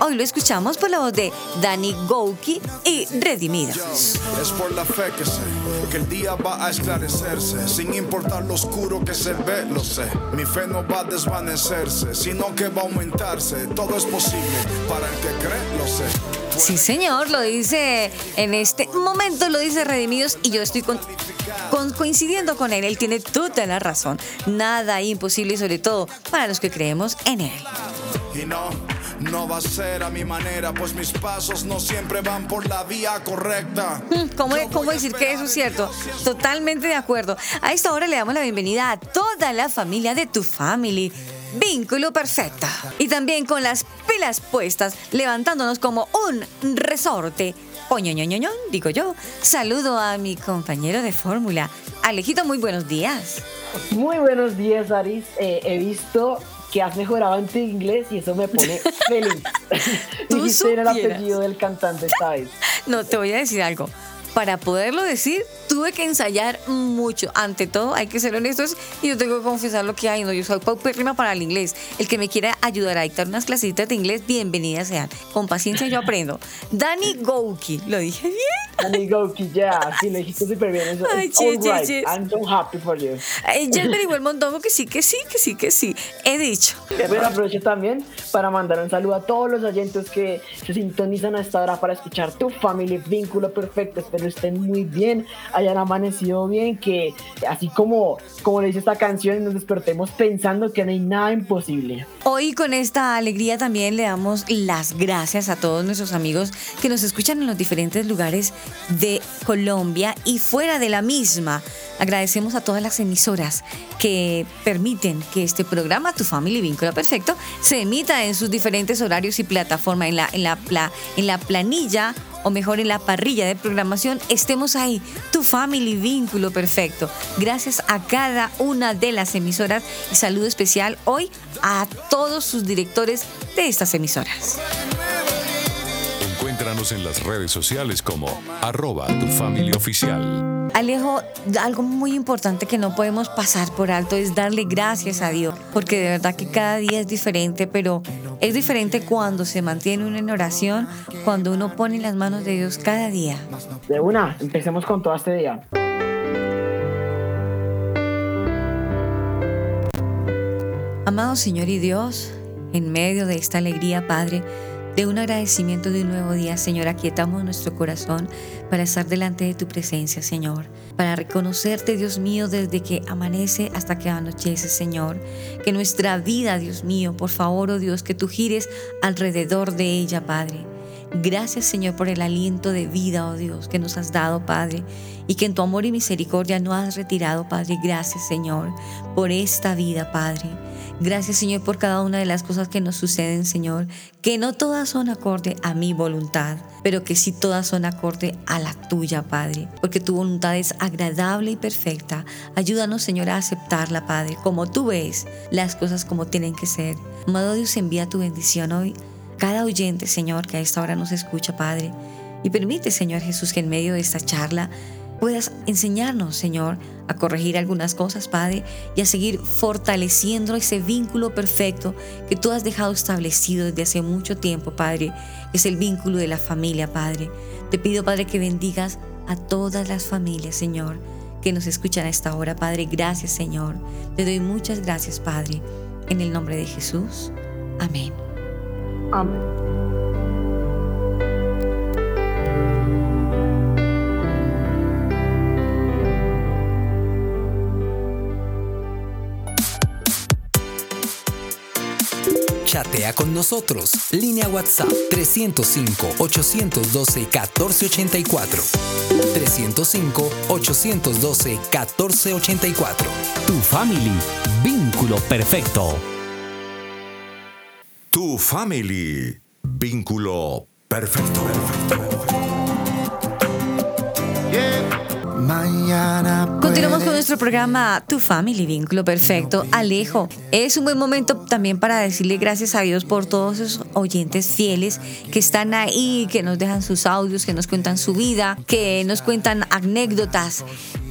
Hoy lo escuchamos por la voz de Danny Gouki y Redimidos. Es por la fe que sé que el día va a esclarecerse, sin importar lo oscuro que se ve, lo sé. Mi fe no va a desvanecerse, sino que va a aumentarse. Todo es posible para el que cree, lo sé. Sí, señor, lo dice en este momento, lo dice Redimidos y yo estoy con, coincidiendo con él. Él tiene toda la razón. Nada imposible sobre todo para los que creemos en él. Y no, no va a ser a mi manera, pues mis pasos no siempre van por la vía correcta. Mm, ¿Cómo, cómo decir que eso es cierto? Totalmente de acuerdo. A esta hora le damos la bienvenida a toda la familia de tu family. Vínculo perfecta. Y también con las pilas puestas, levantándonos como un resorte. Oñoñoñoño, digo yo. Saludo a mi compañero de fórmula. Alejito, muy buenos días. Muy buenos días, Aris. Eh, he visto que has mejorado en tu inglés y eso me pone feliz. Dijiste el apellido del cantante vez. No, te voy a decir algo para poderlo decir, tuve que ensayar mucho. Ante todo, hay que ser honestos y yo tengo que confesar lo que hay. No, yo soy paupérrima para el inglés. El que me quiera ayudar a dictar unas clasitas de inglés, bienvenidas sean. Con paciencia yo aprendo. Dani Gouki, ¿lo dije bien? Dani Gouki, ya, sí, lo dijiste súper bien. Ay, all right. I'm so happy for you. ya averiguó el montón que sí, que sí, que sí, que sí. He dicho. Bueno, aprovecho también para mandar un saludo a todos los oyentes que se sintonizan a esta hora para escuchar tu family vínculo perfecto. Espero estén muy bien, hayan amanecido bien, que así como, como le dice esta canción, nos despertemos pensando que no hay nada imposible. Hoy con esta alegría también le damos las gracias a todos nuestros amigos que nos escuchan en los diferentes lugares de Colombia y fuera de la misma. Agradecemos a todas las emisoras que permiten que este programa, Tu Family Vínculo Perfecto, se emita en sus diferentes horarios y plataformas, en la, en la, en la planilla o mejor en la parrilla de programación, estemos ahí, tu family vínculo perfecto. Gracias a cada una de las emisoras y saludo especial hoy a todos sus directores de estas emisoras. Encuéntranos en las redes sociales como arroba tu familia oficial. Alejo, algo muy importante que no podemos pasar por alto es darle gracias a Dios, porque de verdad que cada día es diferente, pero es diferente cuando se mantiene uno en oración, cuando uno pone en las manos de Dios cada día. De una, empecemos con todo este día. Amado Señor y Dios, en medio de esta alegría, Padre, de un agradecimiento de un nuevo día, Señor, aquietamos nuestro corazón para estar delante de tu presencia, Señor, para reconocerte, Dios mío, desde que amanece hasta que anochece, Señor. Que nuestra vida, Dios mío, por favor, oh Dios, que tú gires alrededor de ella, Padre. Gracias, Señor, por el aliento de vida, oh Dios, que nos has dado, Padre, y que en tu amor y misericordia no has retirado, Padre. Gracias, Señor, por esta vida, Padre. Gracias, Señor, por cada una de las cosas que nos suceden, Señor, que no todas son acorde a mi voluntad, pero que sí todas son acorde a la tuya, Padre, porque tu voluntad es agradable y perfecta. Ayúdanos, Señor, a aceptarla, Padre, como tú ves las cosas como tienen que ser. Amado Dios, envía tu bendición hoy. Cada oyente, Señor, que a esta hora nos escucha, Padre. Y permite, Señor Jesús, que en medio de esta charla puedas enseñarnos, Señor, a corregir algunas cosas, Padre, y a seguir fortaleciendo ese vínculo perfecto que tú has dejado establecido desde hace mucho tiempo, Padre, que es el vínculo de la familia, Padre. Te pido, Padre, que bendigas a todas las familias, Señor, que nos escuchan a esta hora, Padre. Gracias, Señor. Te doy muchas gracias, Padre. En el nombre de Jesús. Amén. Amén. Chatea con nosotros. Línea WhatsApp 305-812-1484. 305-812-1484. Tu family. Vínculo perfecto. Tu family. Vínculo perfecto. Mañana. Continuamos con nuestro programa Tu Family, Vínculo Perfecto. Alejo, es un buen momento también para decirle gracias a Dios por todos esos oyentes fieles que están ahí, que nos dejan sus audios, que nos cuentan su vida, que nos cuentan anécdotas.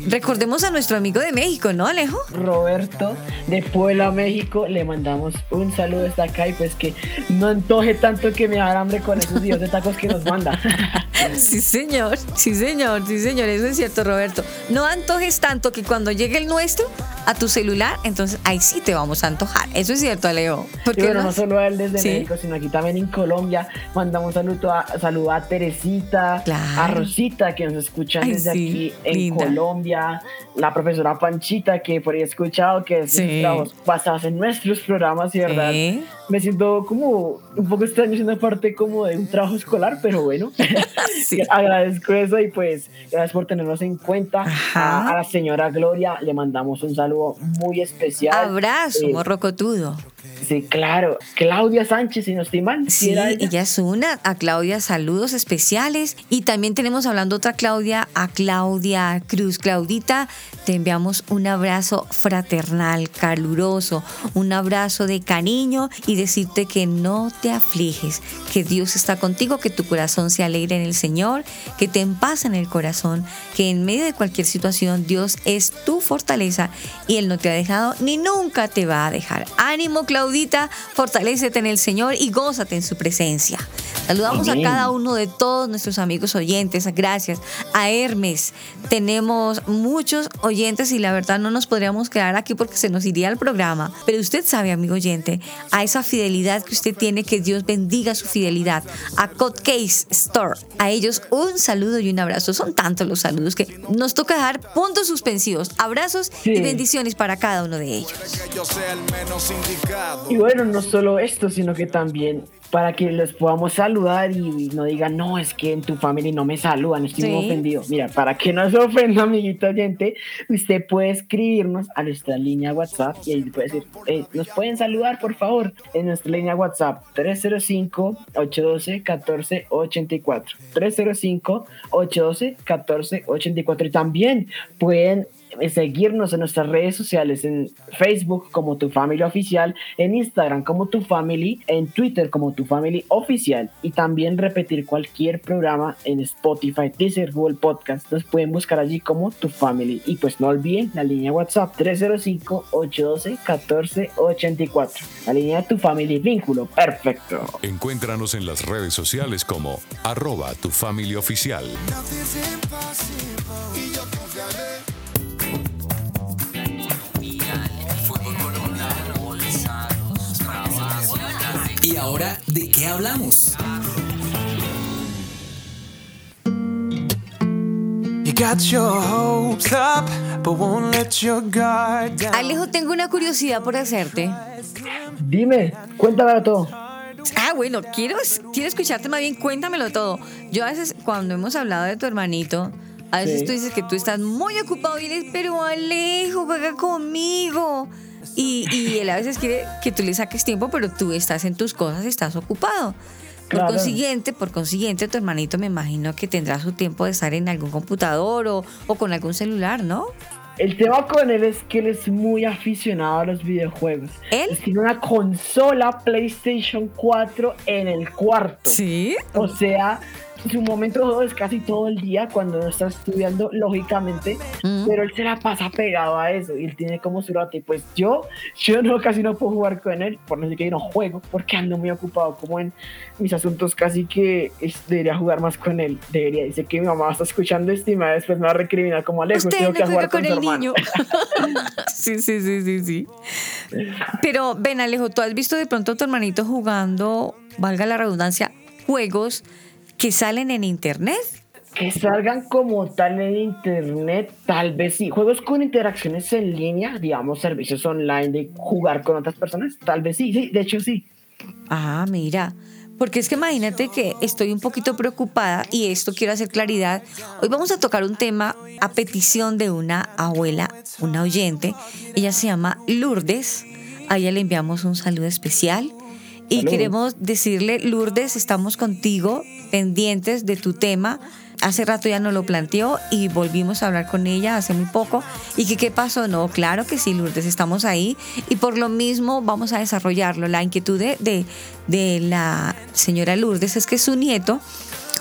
Recordemos a nuestro amigo de México, ¿no, Alejo? Roberto de Puebla, México. Le mandamos un saludo desde acá y pues que no antoje tanto que me haga hambre con esos videos de tacos que nos manda. sí, señor, sí, señor, sí, señor, eso es cierto, Roberto. No antojes tanto que cuando llegue el nuestro a tu celular, entonces ahí sí te vamos a antojar. Eso es cierto, Alejo. Porque bueno, no solo a él desde México, sino aquí también en Colombia. Mandamos saludo a, saludo a Teresita, a Rosita, que nos escuchan desde aquí en Colombia la profesora Panchita, que por ahí he escuchado que es basados en nuestros programas y verdad, me siento como un poco extraño siendo parte como de un trabajo escolar, pero bueno, agradezco eso y pues gracias por tenernos en cuenta. A, la señora Gloria le mandamos un saludo muy especial. Abrazo, eh, morrocotudo. Sí, claro. Claudia Sánchez, si no estoy mal. Sí, ella? es una. A Claudia, saludos especiales. Y también tenemos hablando otra Claudia, a Claudia Cruz. Claudita, te enviamos un abrazo fraternal, caluroso, un abrazo de cariño y decirte que no te afliges, que Dios está contigo, que tu corazón se alegre en el Señor, que te en paz en el corazón, que en medio de cualquier situación Dios es tu fortaleza y Él no te ha dejado ni nunca te va a dejar. Ánimo, Claudita, fortalecete en el Señor y gózate en su presencia. Saludamos a cada uno de todos nuestros amigos oyentes. Gracias. A Hermes. Tenemos muchos oyentes y la verdad no nos podríamos quedar aquí porque se nos iría el programa. Pero usted sabe, amigo oyente, a esa fidelidad que usted tiene, que Dios bendiga su fidelidad. A Codcase Store. A ellos un saludo y un abrazo. Son tantos los saludos que nos toca dejar puntos suspensivos. Abrazos y bendiciones para cada uno de ellos. Y bueno, no solo esto, sino que también para que les podamos saludar y no digan, no, es que en tu familia no me saludan, estoy muy ofendido. Mira, para que no se ofenda, amiguito oyente, usted puede escribirnos a nuestra línea WhatsApp y ahí puede decir, eh, nos pueden saludar, por favor, en nuestra línea WhatsApp 305-812-1484. 305-812-1484. Y también pueden seguirnos en nuestras redes sociales, en Facebook como Tu Familia Oficial, en Instagram como Tu Family, en Twitter como Tu Family Oficial y también repetir cualquier programa en Spotify, Deezer, Google Podcast. Nos pueden buscar allí como Tu Family y pues no olviden la línea WhatsApp 305-812-1484. La línea de Tu Family, vínculo perfecto. Encuéntranos en las redes sociales como arroba Tu Family Oficial. ¿Y ahora de qué hablamos? Alejo, tengo una curiosidad por hacerte. Dime, cuéntamelo todo. Ah, bueno, quiero, quiero escucharte más bien, cuéntamelo todo. Yo a veces, cuando hemos hablado de tu hermanito, a veces tú dices que tú estás muy ocupado y eres, pero Alejo, juega conmigo. Y, y él a veces quiere que tú le saques tiempo, pero tú estás en tus cosas, estás ocupado. Por Claro. consiguiente, por consiguiente, tu hermanito me imagino que tendrá su tiempo de estar en algún computador o, o con algún celular, ¿no? El tema con él es que él es muy aficionado a los videojuegos. ¿Él? Él tiene una consola PlayStation 4 en el cuarto. Sí. O sea, su momento es casi todo el día cuando no está estudiando, lógicamente, Mm. pero él se la pasa pegado a eso y él tiene como su rato. Y pues yo, yo no casi no puedo jugar con él, por no decir que yo no juego, porque ando muy ocupado como en mis asuntos, casi que es- debería jugar más con él. Debería, dice que mi mamá está escuchando esto y me va- después me va a recriminar como Alejo, tengo que jugar con con, el su hermano". niño. sí, sí, sí, sí, sí. Pero ven, Alejo, ¿tú has visto de pronto a tu hermanito jugando, valga la redundancia, juegos que salen en internet? Que salgan como tal en internet, tal vez sí. Juegos con interacciones en línea, digamos, servicios online de jugar con otras personas, tal vez sí, sí, de hecho sí. Ah, mira. Porque es que imagínate que estoy un poquito preocupada y esto quiero hacer claridad. Hoy vamos a tocar un tema a petición de una abuela, una oyente. Ella se llama Lourdes. A ella le enviamos un saludo especial. Y queremos decirle, Lourdes, estamos contigo, pendientes de tu tema. Hace rato ya nos lo planteó y volvimos a hablar con ella hace muy poco. ¿Y que qué pasó? No, claro que sí, Lourdes, estamos ahí y por lo mismo vamos a desarrollarlo. La inquietud de, de, de la señora Lourdes es que su nieto,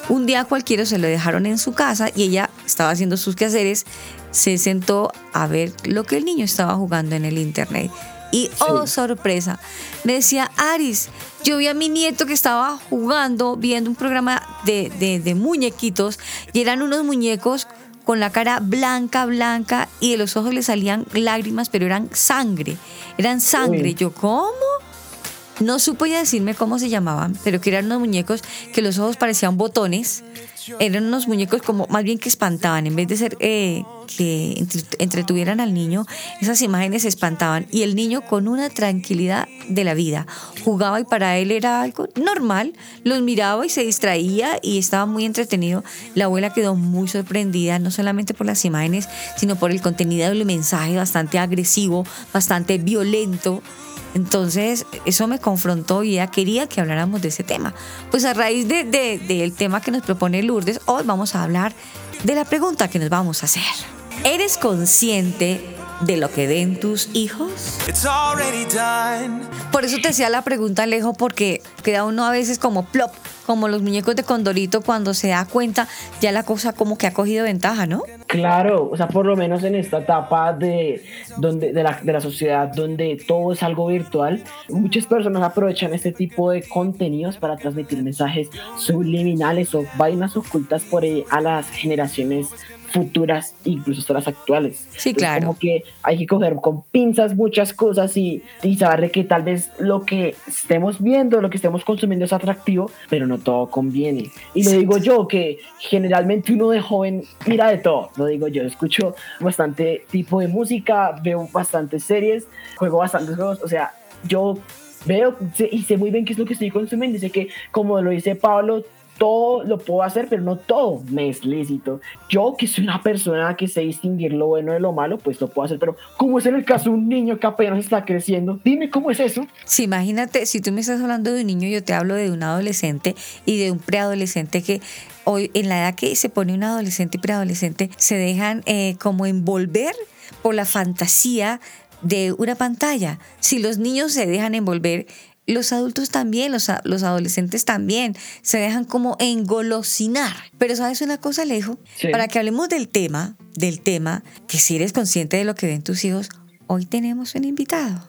un día cualquiera se lo dejaron en su casa y ella estaba haciendo sus quehaceres, se sentó a ver lo que el niño estaba jugando en el internet. Y oh, sorpresa, me decía, Aris, yo vi a mi nieto que estaba jugando, viendo un programa de, de- de muñequitos, y eran unos muñecos con la cara blanca, blanca, y de los ojos le salían lágrimas, pero eran sangre, eran sangre. Uy. Yo, ¿cómo? No supo ya decirme cómo se llamaban, pero que eran unos muñecos que los ojos parecían botones. Eran unos muñecos como más bien que espantaban, en vez de ser eh, que entre- entretuvieran al niño, esas imágenes espantaban. Y el niño con una tranquilidad de la vida jugaba y para él era algo normal, los miraba y se distraía y estaba muy entretenido. La abuela quedó muy sorprendida, no solamente por las imágenes, sino por el contenido del mensaje bastante agresivo, bastante violento. Entonces, eso me confrontó y ella quería que habláramos de ese tema. Pues a raíz de- de- del tema que nos propone Lourdes, hoy vamos a hablar de la pregunta que nos vamos a hacer. ¿Eres consciente de lo que ven tus hijos? Por eso te hacía la pregunta, Alejo, porque queda uno a veces como plop, como los muñecos de Condorito cuando se da cuenta, ya la cosa como que ha cogido ventaja, ¿no? Claro, o sea, por lo menos en esta etapa de, donde, de, la, de la sociedad donde todo es algo virtual, muchas personas aprovechan este tipo de contenidos para transmitir mensajes subliminales o vainas ocultas por ahí a las generaciones futuras, incluso hasta las actuales. Sí, Entonces, claro. Como que hay que coger con pinzas muchas cosas y, y saber que tal vez lo que estemos viendo, lo que estemos consumiendo es atractivo, pero no todo conviene. Y lo digo yo, que generalmente uno de joven mira de todo, lo digo yo, escucho bastante tipo de música, veo bastantes series, juego bastantes juegos, o sea, yo veo y sé muy bien qué es lo que estoy consumiendo, sé que como lo dice Pablo, todo lo puedo hacer, pero no todo me es lícito. Yo, que soy una persona que sé distinguir lo bueno de lo malo, pues lo puedo hacer, pero como es en el caso de un niño que apenas está creciendo, dime cómo es eso. Sí, imagínate, si tú me estás hablando de un niño, yo te hablo de un adolescente y de un preadolescente que hoy, en la edad que se pone un adolescente y preadolescente, se dejan eh, como envolver por la fantasía de una pantalla. Si los niños se dejan envolver, los adultos también, los, los adolescentes también, se dejan como engolosinar. Pero sabes una cosa, Alejo, Sí. para que hablemos del tema, del tema, que si eres consciente de lo que ven tus hijos, hoy tenemos un invitado.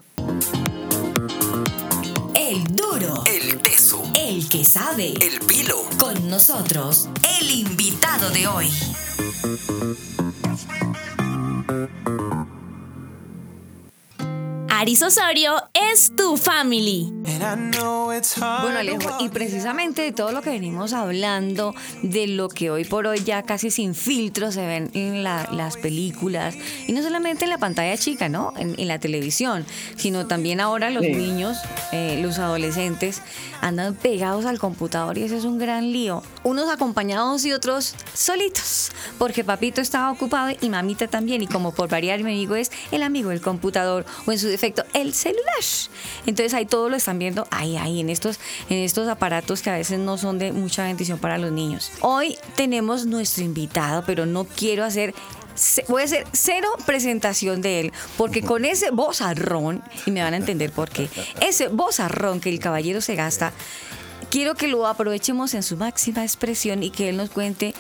El duro. El teso. El que sabe. El pilo. Con nosotros, el invitado de hoy. Aris Osorio es tu family. Bueno, Alejo, y precisamente de todo lo que venimos hablando, de lo que hoy por hoy ya casi sin filtro se ven en la- las películas, y no solamente en la pantalla chica, ¿no? En, en la televisión, sino también ahora los Sí. niños, eh, los adolescentes, andan pegados al computador y eso es un gran lío. Unos acompañados y otros solitos, porque papito estaba ocupado y mamita también, y como por variar mi amigo es el amigo del computador, o en su defecto perfecto, el celular. Entonces ahí todo lo están viendo ahí, ahí, en estos, en estos aparatos que a veces no son de mucha bendición para los niños. Hoy tenemos nuestro invitado, pero no quiero hacer ce- voy a hacer cero presentación de él, porque con ese vozarrón, y me van a entender por qué, ese vozarrón que el caballero se gasta, quiero que lo aprovechemos en su máxima expresión y que él nos cuente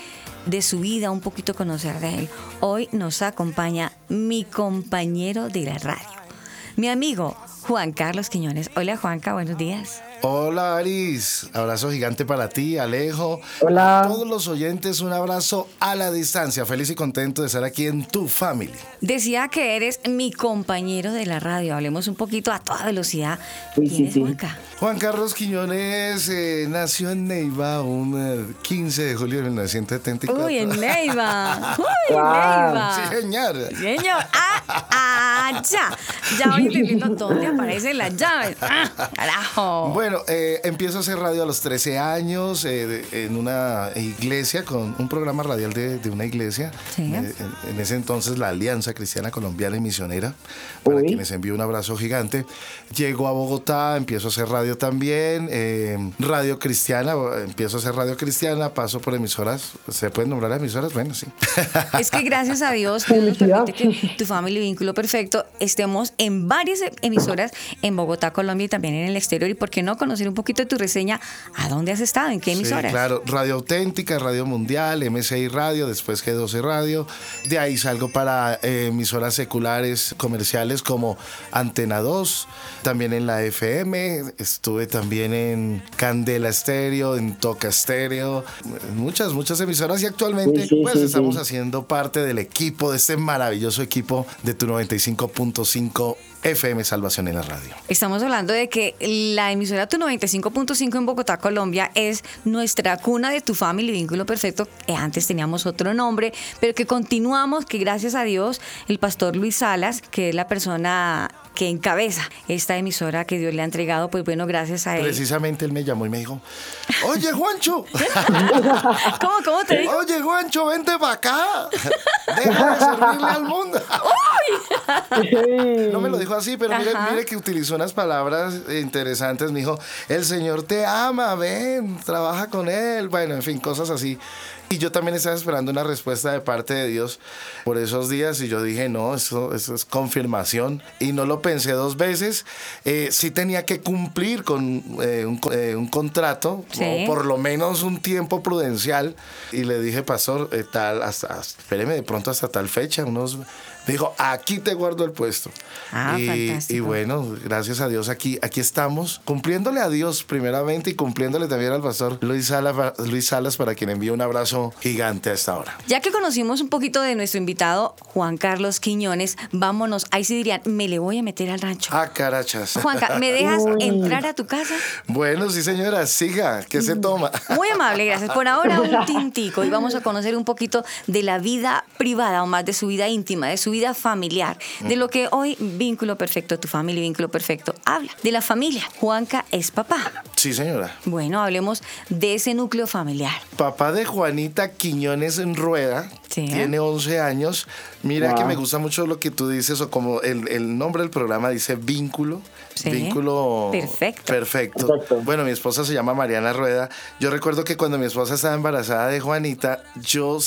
de su vida, un poquito conocer de él. Hoy nos acompaña mi compañero de la radio, mi amigo Juan Carlos Quiñones. Hola Juanca, buenos días. Hola Aris, abrazo gigante para ti, Alejo. Hola. A todos los oyentes, un abrazo a la distancia. Feliz y contento de estar aquí en tu family. Decía que eres mi compañero de la radio. Hablemos un poquito a toda velocidad. ¿Quién sí, es sí. Juanca? Juan Carlos Quiñones eh, nació en Neiva un eh, 15 de julio de 1974. Uy, en Neiva. Uy, Wow. Neiva. Sí, señor. Señor, ah, ah, ya. Ya voy entendiendo dónde aparecen las llaves. Ah, carajo. Bueno, eh, empiezo a hacer radio a los 13 años eh, de- en una iglesia, con un programa radial de, de una iglesia. Sí. Eh, en, en ese entonces la Alianza Cristiana Colombiana y Misionera, para Uy. quienes envío un abrazo gigante. Llego a Bogotá, empiezo a hacer radio también, eh, radio cristiana, empiezo a hacer radio cristiana, paso por emisoras. ¿Se pueden nombrar emisoras? Bueno, sí. Es que gracias a Dios permite que tu familia y vínculo perfecto estemos en varias emisoras en Bogotá, Colombia y también en el exterior. Y por qué no conocer un poquito de tu reseña, ¿a dónde has estado? ¿En qué emisoras? Sí, claro, Radio Auténtica, Radio Mundial, MCI Radio, después G12 Radio. De ahí salgo para eh, emisoras seculares comerciales como Antena 2, también en la FM, estuve también en Candela Estéreo, en Toca Estéreo, muchas, muchas emisoras y actualmente Sí, sí, pues sí, estamos sí. haciendo parte del equipo, de este maravilloso equipo de tu 95.5 FM Salvación en la Radio. Estamos hablando de que la emisora Tu 95.5 en Bogotá, Colombia, es nuestra cuna de tu familia vínculo perfecto. Antes teníamos otro nombre, pero que continuamos, que gracias a Dios, el pastor Luis Salas, que es la persona que encabeza esta emisora que Dios le ha entregado, pues bueno, gracias a él. Precisamente él me llamó y me dijo, oye Juancho, ¿Cómo, cómo te digo? Oye, Juancho, vente para acá. Deja de servirle al mundo. No me lo dijo así, pero mire, mire que utilizó unas palabras interesantes. Me dijo, el Señor te ama, ven, trabaja con Él. Bueno, en fin, cosas así. Y yo también estaba esperando una respuesta de parte de Dios por esos días y yo dije, no, eso, eso es confirmación. Y no lo pensé dos veces. Eh, sí tenía que cumplir con eh, un, eh, un contrato, Sí. o por lo menos un tiempo prudencial. Y le dije, pastor, eh, tal, hasta, espéreme de pronto hasta tal fecha, unos... Me dijo, aquí te guardo el puesto. Ah, y, fantástico. y bueno, gracias a Dios aquí, aquí estamos, cumpliéndole a Dios primeramente y cumpliéndole también al pastor Luis Salas, Luis Salas para quien envío un abrazo gigante a esta hora. Ya que conocimos un poquito de nuestro invitado, Juan Carlos Quiñones, vámonos. Ahí sí dirían, me le voy a meter al rancho. Ah, carachas. Juanca, ¿me dejas entrar a tu casa? Bueno, sí señora, siga, ¿qué se toma? Muy amable, gracias. Por ahora un tintico y vamos a conocer un poquito de la vida privada o más de su vida íntima, de su vida familiar, de lo que hoy Vínculo Perfecto, tu familia Vínculo Perfecto, habla, de la familia. Juanca es papá. Sí señora. Bueno, hablemos de ese núcleo familiar. Papá de Juanita Quiñones en Rueda, Sí. tiene 11 años. Mira Wow. que me gusta mucho lo que tú dices, o como el, el nombre del programa dice vínculo. Sí. Vínculo Perfecto. perfecto. Perfecto. Bueno, mi esposa se llama Mariana Rueda. Yo recuerdo que cuando mi esposa estaba embarazada de Juanita, yo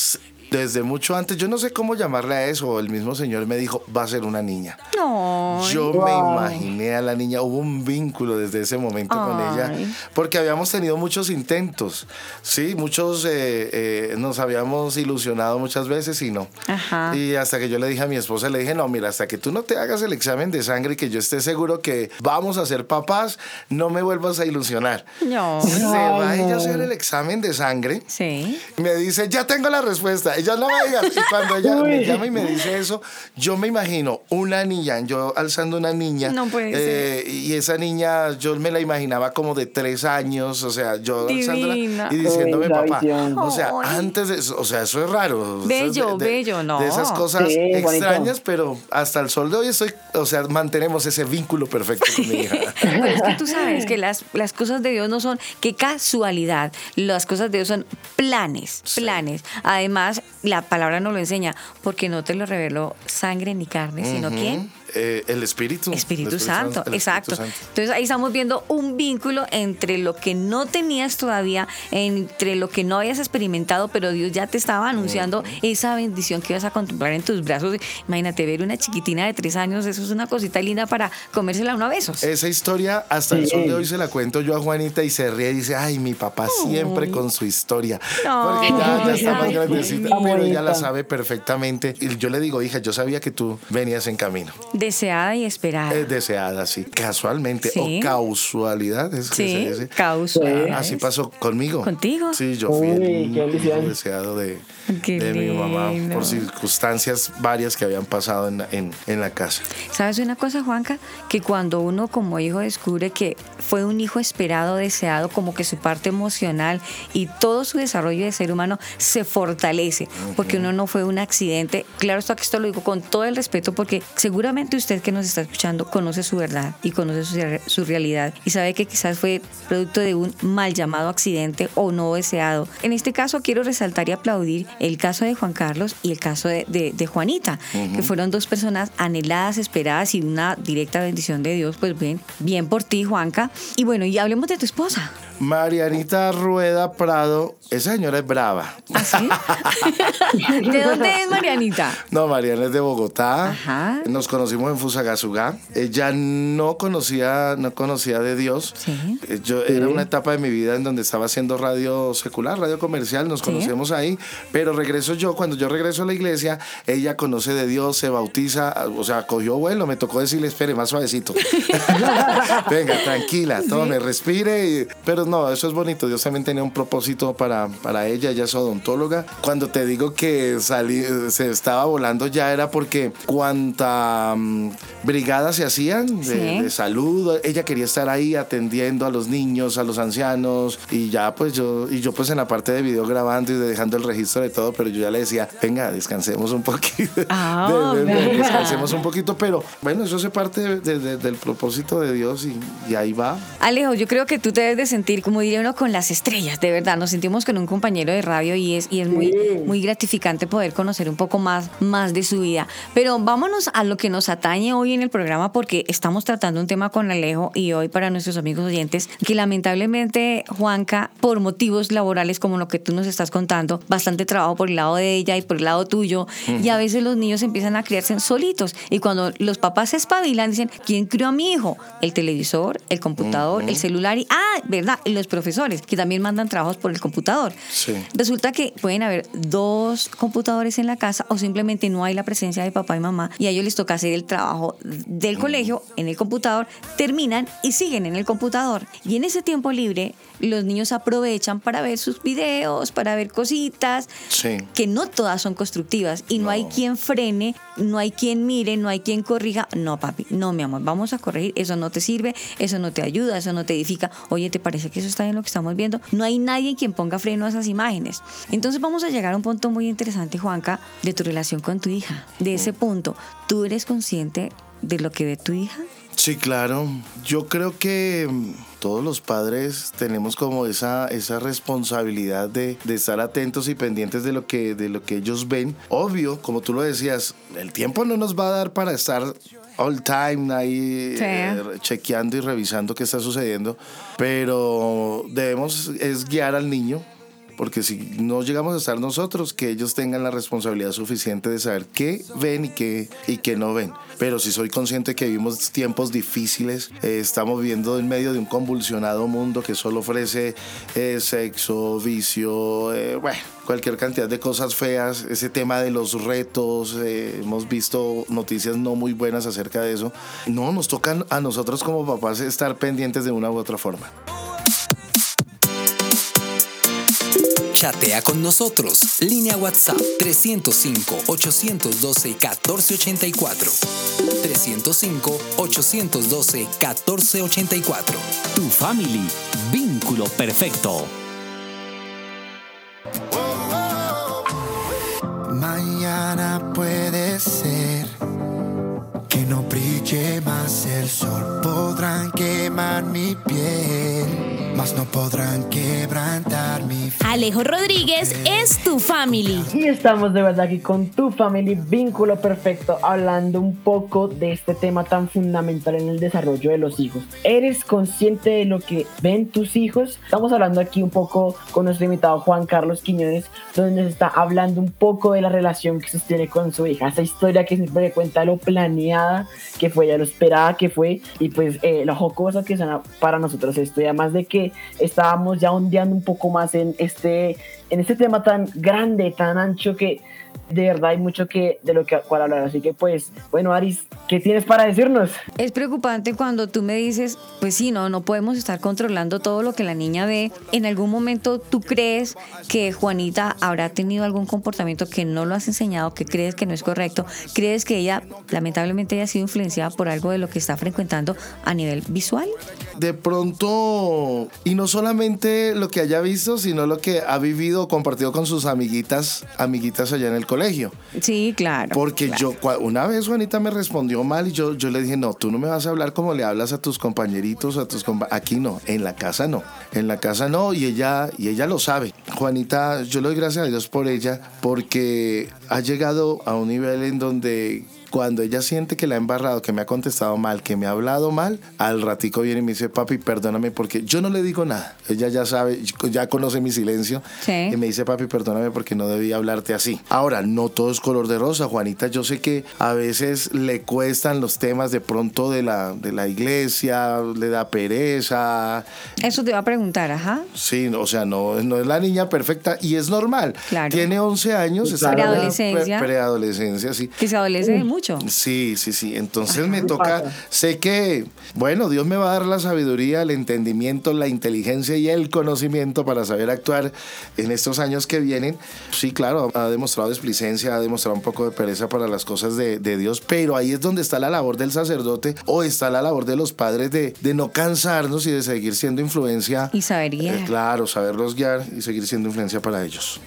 desde mucho antes, yo no sé cómo llamarle a eso, el mismo señor me dijo, va a ser una niña. No. Yo me imaginé a la niña, hubo un vínculo desde ese momento con ella, porque habíamos tenido muchos intentos, sí, muchos eh, eh, nos habíamos ilusionado muchas veces y no. Ajá. Y hasta que yo le dije a mi esposa, le dije, no, mira, hasta que tú no te hagas el examen de sangre y que yo esté seguro que vamos a ser papás, no me vuelvas a ilusionar. No. Se va Ay, ella a hacer el examen de sangre. Sí. Me dice, ya tengo la respuesta. Ella no me digas. Y cuando ella me Uy. llama y me dice eso, yo me imagino una niña, yo alzando una niña. No puede eh, Y esa niña, yo me la imaginaba como de tres años, o sea, yo alzándola Divina. y diciéndome, Uy, papá. visión. O sea, Ay. antes de eso, o sea, eso es raro. Eso es Bello, bello, no. De esas cosas Sí, bonito. extrañas, pero hasta el sol de hoy estoy, o sea, mantenemos ese vínculo perfecto con mi hija. Pero es que tú sabes que las, las cosas de Dios no son que casualidad, las cosas de Dios son planes, planes. Además, la palabra nos lo enseña, porque no te lo reveló sangre ni carne, sino quién? Eh, el Espíritu. Espíritu, el Santo, el Espíritu exacto. Santo. Entonces ahí estamos viendo un vínculo entre lo que no tenías todavía, entre lo que no habías experimentado, pero Dios ya te estaba anunciando esa bendición que ibas a contemplar en tus brazos. Imagínate ver una chiquitina de tres años, eso es una cosita linda para comérsela a uno a besos. Esa historia, hasta el sol de hoy se la cuento yo a Juanita y se ríe y dice, ay, mi papá siempre con su historia. Porque ya, ya está más grandecita, pero ella la sabe perfectamente. Y yo le digo, hija, yo sabía que tú venías en camino. Deseada y esperada. Es deseada, sí. Casualmente Sí. o causualidad. Es que se sí, dice. causa. Así pasó conmigo. ¿Contigo? Sí, yo fui Uy, el deseado de, Qué de mi mamá por circunstancias varias que habían pasado en, la- en, en la casa. ¿Sabes una cosa, Juanca? Que cuando uno como hijo descubre que fue un hijo esperado, deseado, como que su parte emocional y todo su desarrollo de ser humano se fortalece, porque uno no fue un accidente. Claro, esto aquí esto lo digo con todo el respeto, porque seguramente usted que nos está escuchando conoce su verdad y conoce su, su realidad y sabe que quizás fue producto de un mal llamado accidente o no deseado. En este caso quiero resaltar y aplaudir el caso de Juan Carlos y el caso de, de- de Juanita, que fueron dos personas anheladas, esperadas y una directa bendición de Dios. Pues bien, bien por ti, Juanca. Y bueno, y hablemos de tu esposa. Marianita Rueda Prado, esa señora es brava. ¿Ah, sí? ¿De dónde es Marianita? No, Mariana es de Bogotá. Ajá. Nos conocimos en Fusagasugá. Ella no conocía, no conocía de Dios. Sí. Eh, Yo era una etapa de mi vida en donde estaba haciendo radio secular, radio comercial, nos Sí. conocemos ahí, pero regreso yo, cuando yo regreso a la iglesia, ella conoce de Dios, se bautiza, o sea, cogió vuelo, me tocó decirle, espere, más suavecito. Venga, tranquila, tome, respire. y- Pero no, eso es bonito. Dios también tenía un propósito para, para ella, ella es odontóloga. Cuando te digo que salí, se estaba volando ya era porque cuanta mm, brigada se hacían de, Sí. de salud, ella quería estar ahí atendiendo a los niños, a los ancianos y ya pues yo, y yo pues en la parte de video grabando y de dejando el registro de todo, pero yo ya le decía, venga, descansemos un poquito. De- de- de- mira. descansemos un poquito, pero bueno, eso hace parte de- de- de- del propósito de Dios y, y ahí va. Alejo, yo creo que tú te debes de sentir, como diría uno, con las estrellas, de verdad. Nos sentimos con un compañero de radio y es, y es muy, muy gratificante poder conocer un poco más, más de su vida. Pero vámonos a lo que nos atañe hoy en el programa porque estamos tratando un tema con Alejo y hoy para nuestros amigos oyentes que lamentablemente Juanca, por motivos laborales como lo que tú nos estás contando, bastante trabajo por el lado de ella y por el lado tuyo y a veces los niños empiezan a criarse solitos y cuando los papás se espabilan dicen, ¿quién crió a mi hijo? El televisor, el computador, el celular y, ah, ¿verdad? Y los profesores que también mandan trabajos por el computador. Sí. Resulta que pueden haber dos computadores en la casa o simplemente no hay la presencia de papá y mamá y a ellos les toca hacer el trabajo del colegio en el computador, terminan y siguen en el computador. Y en ese tiempo libre los niños aprovechan para ver sus videos, para ver cositas, Sí. que no todas son constructivas y no, hay quien frene, no hay quien mire, no hay quien corrija. No, papi, no, mi amor, vamos a corregir, eso no te sirve, eso no te ayuda, eso no te edifica. Oye, ¿te parece que eso está bien lo que estamos viendo? No hay nadie quien ponga freno a esas imágenes. Entonces vamos a llegar a un punto muy interesante, Juanca, de tu relación con tu hija. De ese punto, ¿tú eres consciente de lo que ve tu hija? Sí, claro. Yo creo que mm, todos los padres tenemos como esa, esa responsabilidad de, de estar atentos y pendientes de lo, que, de lo que ellos ven. Obvio, como tú lo decías, el tiempo no nos va a dar para estar all time ahí Sí. eh, chequeando y revisando qué está sucediendo, pero debemos es guiar al niño porque si no llegamos a estar nosotros, que ellos tengan la responsabilidad suficiente de saber qué ven y qué, y qué no ven. Pero si soy consciente que vivimos tiempos difíciles, eh, estamos viviendo en medio de un convulsionado mundo que solo ofrece eh, sexo, vicio, eh, cualquier cantidad de cosas feas, ese tema de los retos, hemos visto noticias no muy buenas acerca de eso. No, nos tocan a nosotros como papás estar pendientes de una u otra forma. Chatea con nosotros. Línea WhatsApp 305-812-1484. 305-812-1484. Tu family, vínculo perfecto. Mañana puede ser que no brille más el sol, podrán quemar mi piel mas no podrán quebrantar mi fe. Alejo Rodríguez es tu family. Y estamos de verdad aquí con tu family vínculo perfecto, hablando un poco de este tema tan fundamental en el desarrollo de los hijos. ¿Eres consciente de lo que ven tus hijos? Estamos hablando aquí un poco con nuestro invitado Juan Carlos Quiñones, donde nos está hablando un poco de la relación que sostiene con su hija, esa historia que siempre le cuenta lo planeada que fue, ya lo esperada que fue, y pues eh, lo jocosa que suena para nosotros esto, y además de que estábamos ya ondeando un poco más en este, en este tema tan grande, tan ancho que de verdad hay mucho que de lo que cual hablar. Así que pues, bueno, Aris, ¿qué tienes para decirnos? Es preocupante cuando tú me dices, pues sí, no, no podemos estar controlando todo lo que la niña ve. En algún momento tú crees que Juanita habrá tenido algún comportamiento que no lo has enseñado, que crees que no es correcto, crees que ella lamentablemente haya sido influenciada por algo de lo que está frecuentando a nivel visual. De pronto, y no solamente lo que haya visto, sino lo que ha vivido o compartido con sus amiguitas, amiguitas allá en el colegio. Sí, claro. Porque claro. yo, una vez Juanita me respondió mal y yo, yo le dije, no, tú no me vas a hablar como le hablas a tus compañeritos, a tus compa aquí no, en la casa no, en la casa no, y ella, y ella lo sabe. Juanita, yo le doy gracias a Dios por ella, porque ha llegado a un nivel en donde cuando ella siente que la ha embarrado, que me ha contestado mal, que me ha hablado mal, al ratico viene y me dice, papi, perdóname porque yo no le digo nada. Ella ya sabe, ya conoce mi silencio Sí. y me dice, papi, perdóname porque no debía hablarte así. Ahora, no todo es color de rosa, Juanita. Yo sé que a veces le cuestan los temas de pronto de la, de la iglesia, le da pereza. Eso te iba a preguntar, ajá. Sí, o sea, no, no es la niña perfecta y es normal. Claro. Tiene 11 años, está Preadolescencia. pre- preadolescencia, sí. Que se adolece de mucho. Sí, sí, sí. Entonces me me toca, sé que, bueno, Dios me va a dar la sabiduría, el entendimiento, la inteligencia y el conocimiento para saber actuar en estos años que vienen. Sí, claro, ha demostrado displicencia, ha demostrado un poco de pereza para las cosas de, de Dios, pero ahí es donde está la labor del sacerdote o está la labor de los padres de, de no cansarnos y de seguir siendo influencia. Y saber guiar. Eh, claro, saberlos guiar y seguir siendo influencia para ellos.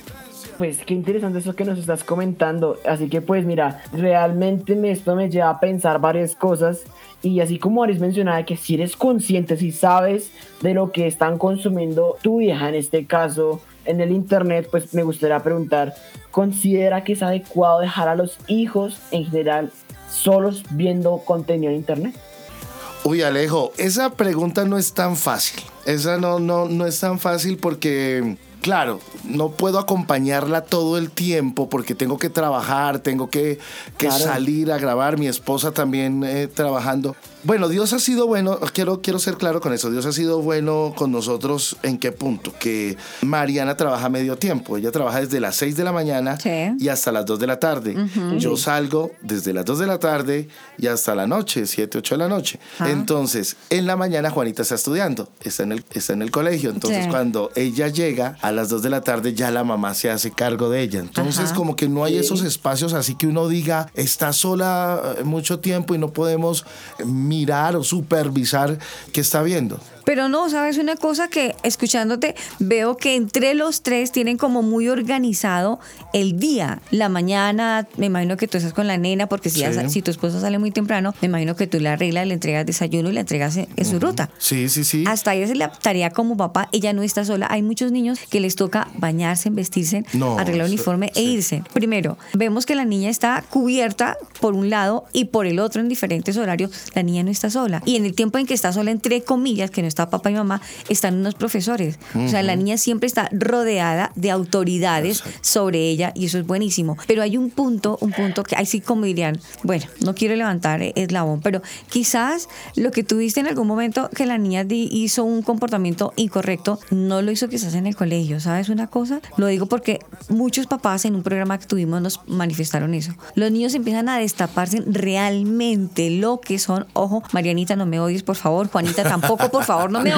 Pues qué interesante eso que nos estás comentando. Así que pues mira, realmente me- esto me lleva a pensar varias cosas. Y así como Aris mencionaba, que si eres consciente, si sabes de lo que están consumiendo tu hija, en este caso, en el internet, pues me gustaría preguntar, ¿considera que es adecuado dejar a los hijos en general solos viendo contenido en internet? Uy, Alejo, esa pregunta no es tan fácil. Esa no, no, no es tan fácil porque, claro, no puedo acompañarla todo el tiempo porque tengo que trabajar, tengo que, que Claro. salir a grabar, mi esposa también eh, trabajando. Bueno, Dios ha sido bueno, quiero, quiero ser claro con eso, Dios ha sido bueno con nosotros en qué punto, que Mariana trabaja medio tiempo, ella trabaja desde las 6 de la mañana Sí. y hasta las 2 de la tarde. Yo salgo desde las 2 de la tarde y hasta la noche, 7, 8 de la noche. Ah. Entonces, en la mañana Juanita está estudiando, está en el, está en el colegio. Entonces, Sí. cuando ella llega a las 2 de la tarde, ya la mamá se hace cargo de ella. Entonces, Ajá. como que no hay esos espacios así que uno diga, está sola eh, mucho tiempo y no podemos mirar o supervisar qué está viendo. Pero no, ¿sabes una cosa que escuchándote veo que entre los tres tienen como muy organizado el día, la mañana, me imagino que tú estás con la nena porque si, Sí. ya si tu esposo sale muy temprano, me imagino que tú le arreglas, le entregas desayuno y le entregas en, en su ruta. Sí, sí, sí. Hasta ahí es la tarea como papá, ella no está sola. Hay muchos niños que les toca bañarse, vestirse, No, arreglar eso- uniforme e irse. Primero, vemos que la niña está cubierta por un lado y por el otro en diferentes horarios. La niña no está sola. Y en el tiempo en que está sola, entre comillas, que no está papá y mamá, están unos profesores. O sea, la niña siempre está rodeada de autoridades sobre ella y eso es buenísimo. Pero hay un punto, un punto que ahí sí como dirían, bueno, no quiero levantar eh, eslabón, pero quizás lo que tuviste en algún momento que la niña hizo un comportamiento incorrecto, no lo hizo quizás en el colegio, ¿sabes una cosa? Lo digo porque muchos papás en un programa que tuvimos nos manifestaron eso. Los niños empiezan a destaparse realmente lo que son, ojo, Marianita, no me odies, por favor, Juanita tampoco, por favor, no me.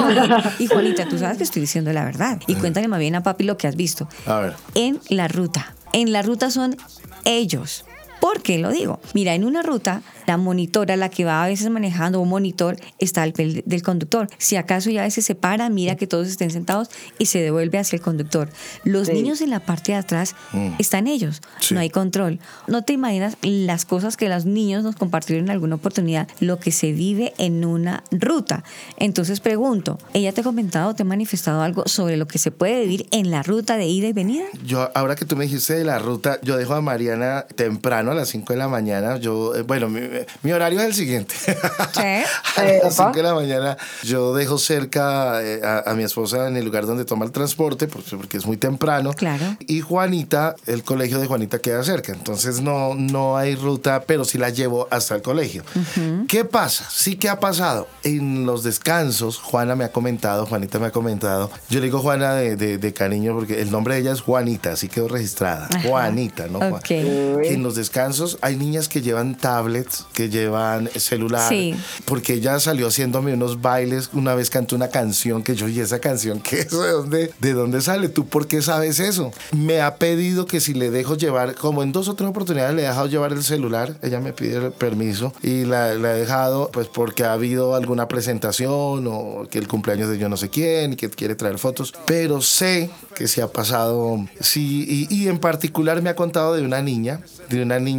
Y Juanita, tú sabes que estoy diciendo la verdad. Y cuéntale más bien a papi lo que has visto. A ver. En la ruta. En la ruta son ellos. ¿Por ¿Por qué lo digo? Mira, en una ruta, la monitora, la que va a veces manejando un monitor, está al pel del conductor. Si acaso ya a veces se para, mira que todos estén sentados y se devuelve hacia el conductor. Los niños en la parte de atrás Mm. están ellos, no hay control. No te imaginas las cosas que los niños nos compartieron en alguna oportunidad, lo que se vive en una ruta. Entonces pregunto, ¿ella te ha comentado, te ha manifestado algo sobre lo que se puede vivir en la ruta de ida y venida? Yo, ahora que tú me dijiste de la ruta, yo dejo a Mariana temprano a las 5 de la mañana. Yo, eh, bueno, mi, mi horario es el siguiente. a las 5 de la mañana yo dejo cerca eh, a, a, mi esposa en el lugar donde toma el transporte, porque, porque es muy temprano. Claro. Y Juanita, el colegio de Juanita queda cerca. Entonces no, no hay ruta, pero sí la llevo hasta el colegio. Uh -huh. ¿Qué pasa? Sí que ha pasado. En los descansos, Juana me ha comentado, Juanita me ha comentado. Yo le digo Juana de, de, de cariño porque el nombre de ella es Juanita, así quedó registrada. Ajá. Juanita, ¿no? Okay. En los descansos hay niñas que llevan tablets, que llevan celular, sí. porque ella salió haciéndome unos bailes. Una vez cantó una canción que yo, ¿y esa canción qué es? ¿De dónde, ¿De dónde sale? ¿Tú por qué sabes eso? Me ha pedido que si le dejo llevar, como en dos o tres oportunidades le he dejado llevar el celular, ella me pide el permiso y la, la he dejado pues porque ha habido alguna presentación o que el cumpleaños de yo no sé quién y que quiere traer fotos, pero sé que se ha pasado, sí, y, y, en particular me ha contado de una niña, de una niña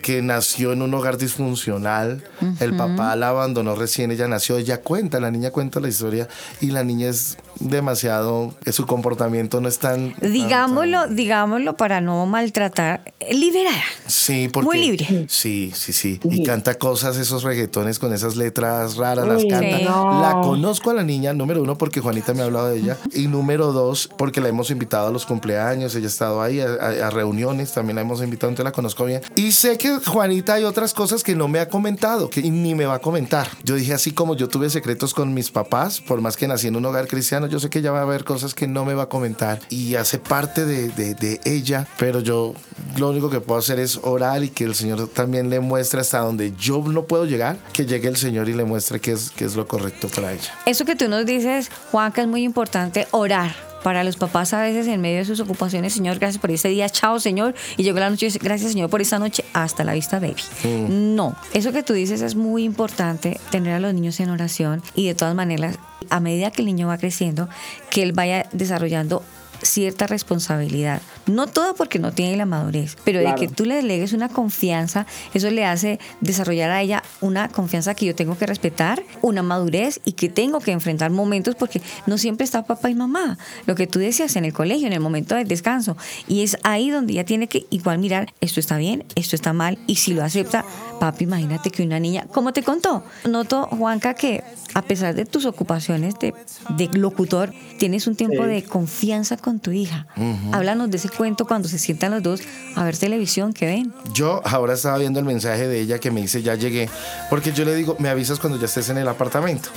que nació en un hogar disfuncional, uh -huh. el papá la abandonó recién, ella nació, ella cuenta, la niña cuenta la historia y la niña es demasiado, su comportamiento no es tan... Digámoslo, tan, digámoslo para no maltratar, liberada. Sí, porque... Muy libre. Sí, sí, sí, y canta cosas, esos reggaetones con esas letras raras, las canta. Sí. No. La conozco a la niña, número uno, porque Juanita me ha hablado de ella, y número dos, porque la hemos invitado a los cumpleaños, ella ha estado ahí, a, a, a reuniones, también la hemos invitado, entonces la conozco bien. Y sé que Juanita hay otras cosas que no me ha comentado, que ni me va a comentar. Yo dije, así como yo tuve secretos con mis papás, por más que nací en un hogar cristiano, yo sé que ella va a haber cosas que no me va a comentar y hace parte de, de, de ella, pero yo lo único que puedo hacer es orar y que el Señor también le muestre hasta donde yo no puedo llegar, que llegue el Señor y le muestre qué es, qué es lo correcto para ella. Eso que tú nos dices, Juanca, es muy importante, orar para los papás a veces en medio de sus ocupaciones, Señor, gracias por este día, chao Señor, y llegó la noche, gracias Señor por esta noche, hasta la vista baby. Mm. No, eso que tú dices es muy importante, tener a los niños en oración y de todas maneras, a medida que el niño va creciendo, que él vaya desarrollando cierta responsabilidad. No toda porque no tiene la madurez, pero claro. de que tú le delegues una confianza, eso le hace desarrollar a ella una confianza que yo tengo que respetar, una madurez y que tengo que enfrentar momentos porque no siempre está papá y mamá. Lo que tú decías en el colegio, en el momento del descanso. Y es ahí donde ella tiene que igual mirar, esto está bien, esto está mal, y si lo acepta, papi, imagínate que una niña, ¿cómo te contó? Noto, Juanca, que a pesar de tus ocupaciones de, de locutor, tienes un tiempo sí. de confianza con tu hija. Uh -huh. Háblanos de ese cuento cuando se sientan los dos a ver televisión, ¿qué ven? Yo ahora estaba viendo el mensaje de ella que me dice, ya llegué, porque yo le digo, me avisas cuando ya estés en el apartamento.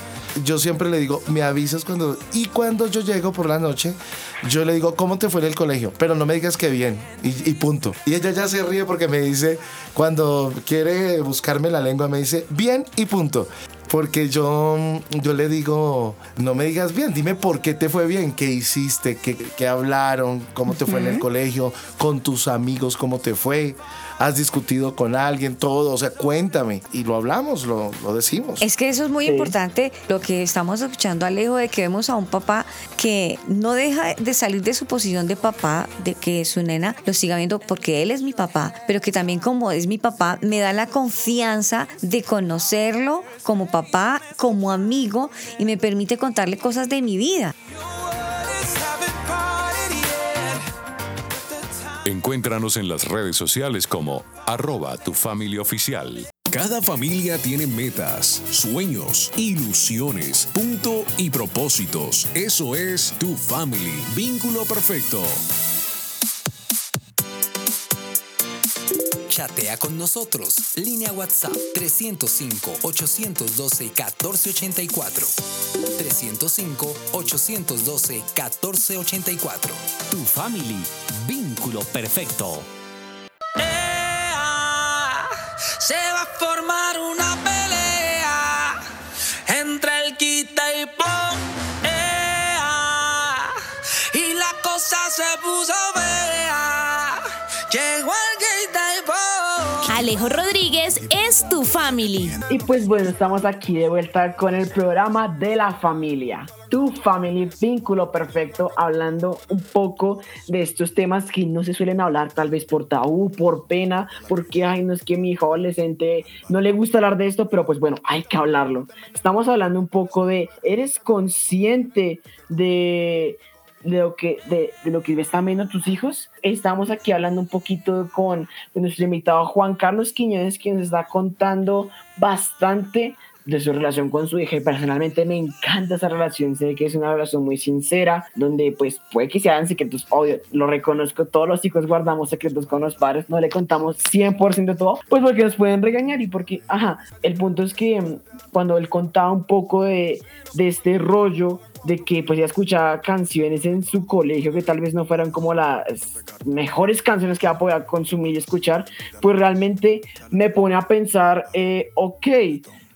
Yo siempre le digo, me avisas cuando... Y cuando yo llego por la noche, yo le digo, ¿cómo te fue en el colegio? Pero no me digas que bien, y, y punto. Y ella ya se ríe porque me dice, cuando quiere buscarme la lengua, me dice, bien y punto porque yo, yo le digo, no me digas bien, dime por qué te fue bien, qué hiciste, qué, qué hablaron, cómo te fue uh -huh. en el colegio, con tus amigos, cómo te fue, has discutido con alguien, todo, o sea, cuéntame. Y lo hablamos, lo, lo decimos. Es que eso es muy sí. importante, lo que estamos escuchando, Alejo, de que vemos a un papá que no deja de salir de su posición de papá, de que su nena lo siga viendo porque él es mi papá, pero que también como es mi papá, me da la confianza de conocerlo como papá, como amigo, y me permite contarle cosas de mi vida. Encuéntranos en las redes sociales como arroba tu familia oficial. Cada familia tiene metas, sueños, ilusiones, punto y propósitos. Eso es tu family. Vínculo perfecto. Chatea con nosotros. Línea WhatsApp 305-812-1484. 305-812-1484. Tu family. Vínculo perfecto. ¡Ea! Se va a formar una pelea Alejo Rodríguez es tu family. Y pues bueno, estamos aquí de vuelta con el programa de la familia. Tu family, vínculo perfecto, hablando un poco de estos temas que no se suelen hablar, tal vez por tabú, por pena, porque, ay, no es que mi hijo adolescente no le gusta hablar de esto, pero pues bueno, hay que hablarlo. Estamos hablando un poco de, ¿eres consciente de de lo que de, lo que están viendo tus hijos. Estamos aquí hablando un poquito con, nuestro invitado Juan Carlos Quiñones, quien nos está contando bastante de su relación con su hija y personalmente me encanta esa relación, sé que es una relación muy sincera, donde pues puede que sean secretos, obvio, lo reconozco, todos los hijos guardamos secretos con los padres, no le contamos 100% de todo, pues porque nos pueden regañar y porque, ajá, el punto es que mm, cuando él contaba un poco de, de este rollo, de que pues ya escuchaba canciones en su colegio que tal vez no fueran como las mejores canciones que va a poder consumir y escuchar, pues realmente me pone a pensar, eh, ok,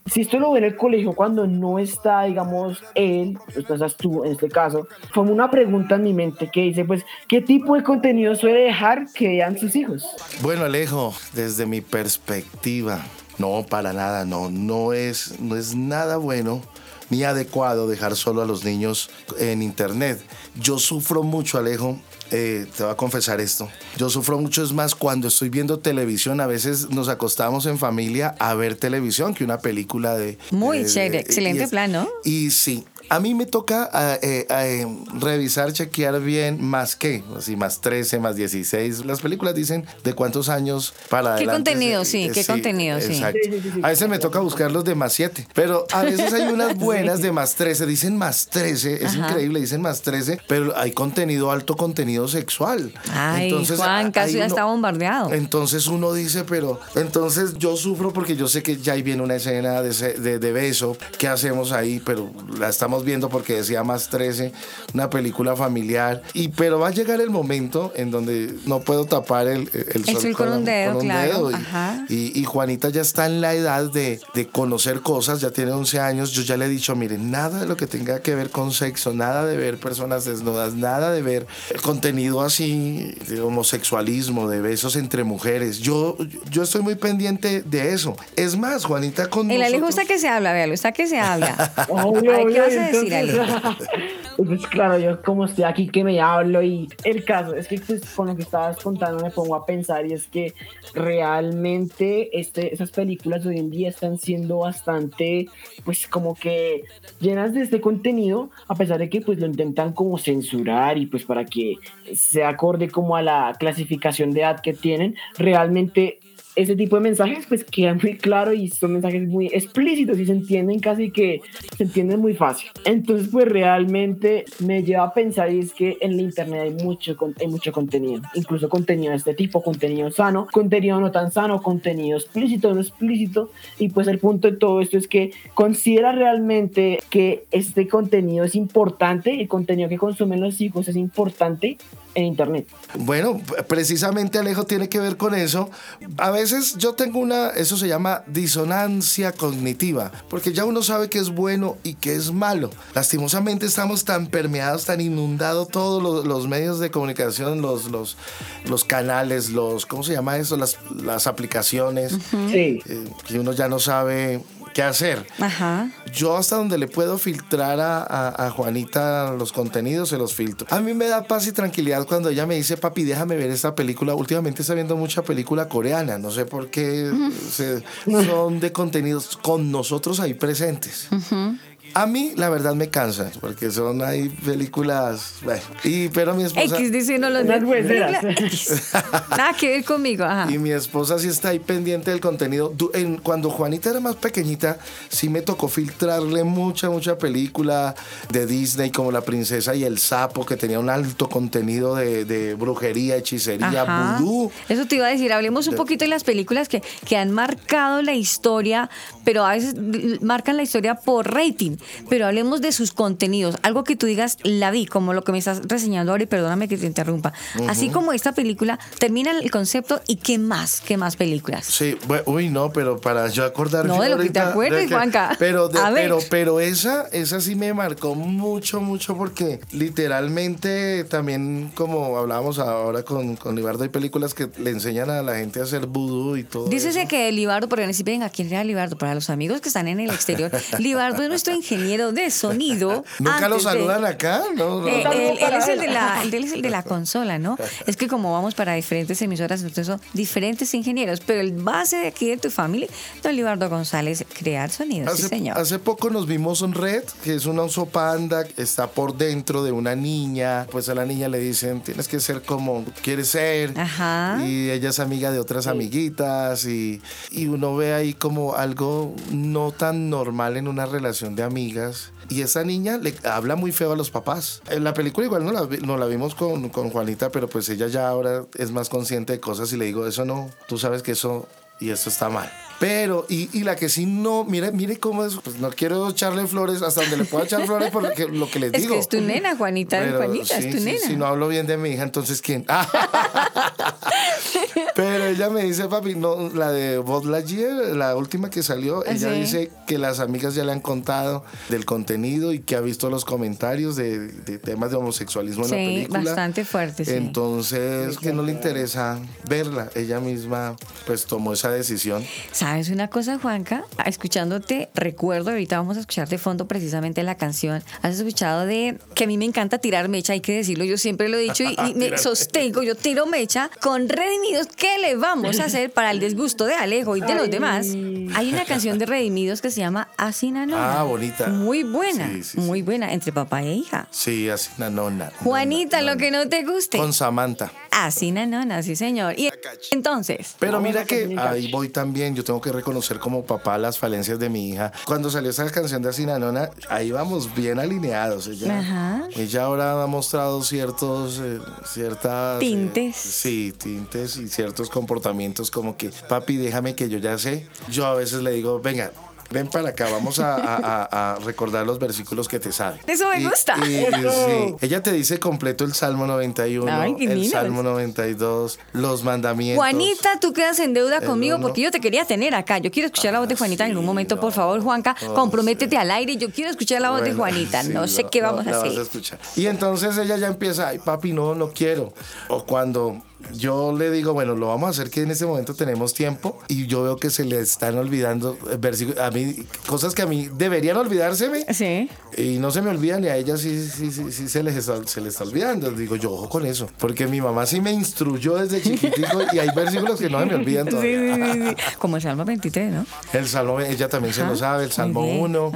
si esto lo ve en el colegio cuando no está, digamos, él, estás tú en este caso, fue una pregunta en mi mente que dice, pues, ¿qué tipo de contenido suele dejar que vean sus hijos? Bueno, Alejo, desde mi perspectiva, no, para nada, no, no es, no es nada bueno ni adecuado dejar solo a los niños en internet. Yo sufro mucho, Alejo, eh, te voy a confesar esto. Yo sufro mucho, es más, cuando estoy viendo televisión, a veces nos acostamos en familia a ver televisión, que una película de... Muy chévere, excelente plan, ¿no? Y sí, a mí me toca eh, eh, revisar, chequear bien más que, así más 13, más 16. Las películas dicen de cuántos años para ¿Qué contenido, sí? ¿Qué contenido, sí? Exacto. A veces me toca buscar los de más 7, pero a veces hay unas buenas de más 13. Dicen más 13, es increíble, dicen más 13, pero hay contenido, alto contenido sexual. Ay, entonces, Juan, casi ya está bombardeado. Entonces uno dice, pero entonces yo sufro porque yo sé que ya ahí viene una escena de, de, de beso. ¿Qué hacemos ahí? Pero la estamos viendo porque decía más 13, una película familiar. Y pero va a llegar el momento en donde no puedo tapar el, el, sol, con, un dedo, claro. Y, y, Juanita ya está en la edad de, de, conocer cosas, ya tiene 11 años. Yo ya le he dicho, miren, nada de lo que tenga que ver con sexo, nada de ver personas desnudas, nada de ver contenido así de homosexualismo, de besos entre mujeres. Yo, yo estoy muy pendiente de eso. Es más, Juanita con. El Alejo está que se habla, véalo, está que se habla. ¿Qué vas pues claro, yo como estoy aquí que me hablo y el caso es que pues, con lo que estabas contando me pongo a pensar y es que realmente este, esas películas hoy en día están siendo bastante pues como que llenas de este contenido a pesar de que pues lo intentan como censurar y pues para que se acorde como a la clasificación de edad que tienen realmente ese tipo de mensajes pues quedan muy claro y son mensajes muy explícitos y se entienden casi que se entienden muy fácil. Entonces pues realmente me lleva a pensar y es que en la internet hay mucho, hay mucho contenido, incluso contenido de este tipo, contenido sano, contenido no tan sano, contenido explícito, no explícito y pues el punto de todo esto es que considera realmente que este contenido es importante, el contenido que consumen los hijos es importante en Internet. Bueno, precisamente Alejo tiene que ver con eso. A veces yo tengo una, eso se llama disonancia cognitiva, porque ya uno sabe que es bueno y que es malo. Lastimosamente estamos tan permeados, tan inundados todos los, medios de comunicación, los, los, los canales, los, ¿cómo se llama eso? Las, las aplicaciones. Sí. Eh, que uno ya no sabe qué hacer. Ajá. Yo hasta donde le puedo filtrar a, Juanita los contenidos, se los filtro. A mí me da paz y tranquilidad cuando ella me dice, papi, déjame ver esta película. Últimamente está viendo mucha película coreana, no sé por qué son de contenidos con nosotros ahí presentes. A mí, la verdad, me cansa, porque son ahí películas. Bueno, y, pero mi esposa. X dice no los Nada que ver conmigo. Ajá. Y mi esposa sí está ahí pendiente del contenido. cuando Juanita era más pequeñita, sí me tocó filtrarle mucha, mucha película de Disney, como La Princesa y el Sapo, que tenía un alto contenido de, brujería, hechicería, vudú. Eso te iba a decir. Hablemos un poquito de las películas que, que han marcado la historia, pero a veces marcan la historia por rating pero hablemos de sus contenidos. Algo que tú digas, la vi, como lo que me estás reseñando ahora, y perdóname que te interrumpa. Así como esta película, termina el concepto y ¿qué más? ¿Qué más películas? Sí, bueno, uy, no, pero para yo acordarme. No, de lo que te acuerdes, de que- Juanca. Pero, de- A pero, pero esa, esa sí me marcó mucho, mucho, porque literalmente también, como hablábamos ahora con, con Libardo, hay películas que le enseñan a la gente a hacer vudú y todo. Dícese que Libardo, porque no venga, ¿quién era Libardo? Para los amigos que están en el exterior, Libardo es nuestro ingeniero de sonido. Nunca lo antes de- saludan acá, ¿no? no. Eh, él, él es el de la, él es el de la consola, ¿no? Es que como vamos para diferentes emisoras, entonces son diferentes ingenieros, pero el base de aquí de tu familia, don Libardo González, crear sonidos, sí Hace, señor. hace poco nos vimos un Red, que es un oso panda, está por dentro de una niña. Pues a la niña le dicen, tienes que ser como quieres ser. Ajá. Y ella es amiga de otras amiguitas. Y, y uno ve ahí como algo no tan normal en una relación de Y esa niña le habla muy feo a los papás. En la película igual no la, la vimos con, con Juanita, pero pues ella ya ahora es más consciente de cosas y le digo, eso no, tú sabes que eso y esto está mal. Pero, y, y la que sí no, mire, mire cómo es, pues no quiero echarle flores hasta donde le pueda echar flores por lo que, lo que les Es digo. que es tu nena, Juanita, Pero Juanita, sí, es tu sí, nena. Si no hablo bien de mi hija, entonces ¿quién? Pero ella me dice, papi, no, la de Buzz Lightyear, la última que salió, Ah, ella sí. dice que las amigas ya le han contado del contenido y que ha visto los comentarios de, de temas de homosexualismo en la Sí, película. bastante fuerte, sí. Entonces, que no le interesa verla. Ella misma, pues, tomó esa decisión. ¿Sabes una cosa, Juanca? Escuchándote, recuerdo, ahorita vamos a escuchar de fondo precisamente la canción. ¿Has escuchado de que a mí me encanta tirar mecha? Hay que decirlo, yo siempre lo he dicho y, y me sostengo, yo tiro mecha con Redimidos. ¿Qué le vamos a hacer para el disgusto de Alejo y de los demás? Hay una canción de Redimidos que se llama Asinanona. Ah, bonita. Muy buena, Sí, sí, muy buena, entre papá e hija. Sí, así, una nona. Juanita, lo que no te guste. Con Samantha. Así, nanona, sí, señor. Y entonces. Pero mira que ahí voy también, yo tengo que reconocer como papá las falencias de mi hija. Cuando salió esa canción de Asinanona, ahí vamos bien alineados. Ella, Ajá. ella ahora ha mostrado ciertos, eh, ciertas... eh, Tintes. sí, tintes y ciertos comportamientos como que, papi, déjame que yo ya sé. Yo a veces le digo, venga. Ven para acá, vamos a, a- a- a recordar los versículos que te saben. Eso me Y- gusta. y- sí, ella te dice completo el Salmo 91, Ay, el. Salmo 92, los mandamientos. Juanita, tú quedas en deuda conmigo uno. porque yo te quería tener acá. Yo quiero escuchar la voz de Juanita en algún momento, por favor, Juanca. Comprométete al aire. Yo quiero escuchar la voz de Juanita. no sé qué vamos a la vas hacer. escuchar. Y entonces ella ya empieza, ay papi, no, no quiero. O cuando yo le digo, bueno, lo vamos a hacer que en este momento tenemos tiempo y yo veo que se le están olvidando eh, versículos, a mí, cosas que a mí deberían olvidárseme. Sí. Y no se me olvidan y a ella sí, sí, sí, sí se, les está, se le está olvidando. Digo, yo ojo con eso. Porque mi mamá sí me instruyó desde chiquitico y hay versículos que no se me olvidan todavía. sí, sí, sí. Como el Salmo 23, ¿no? El Salmo, ella también se lo sabe, el Salmo muy bien, 1.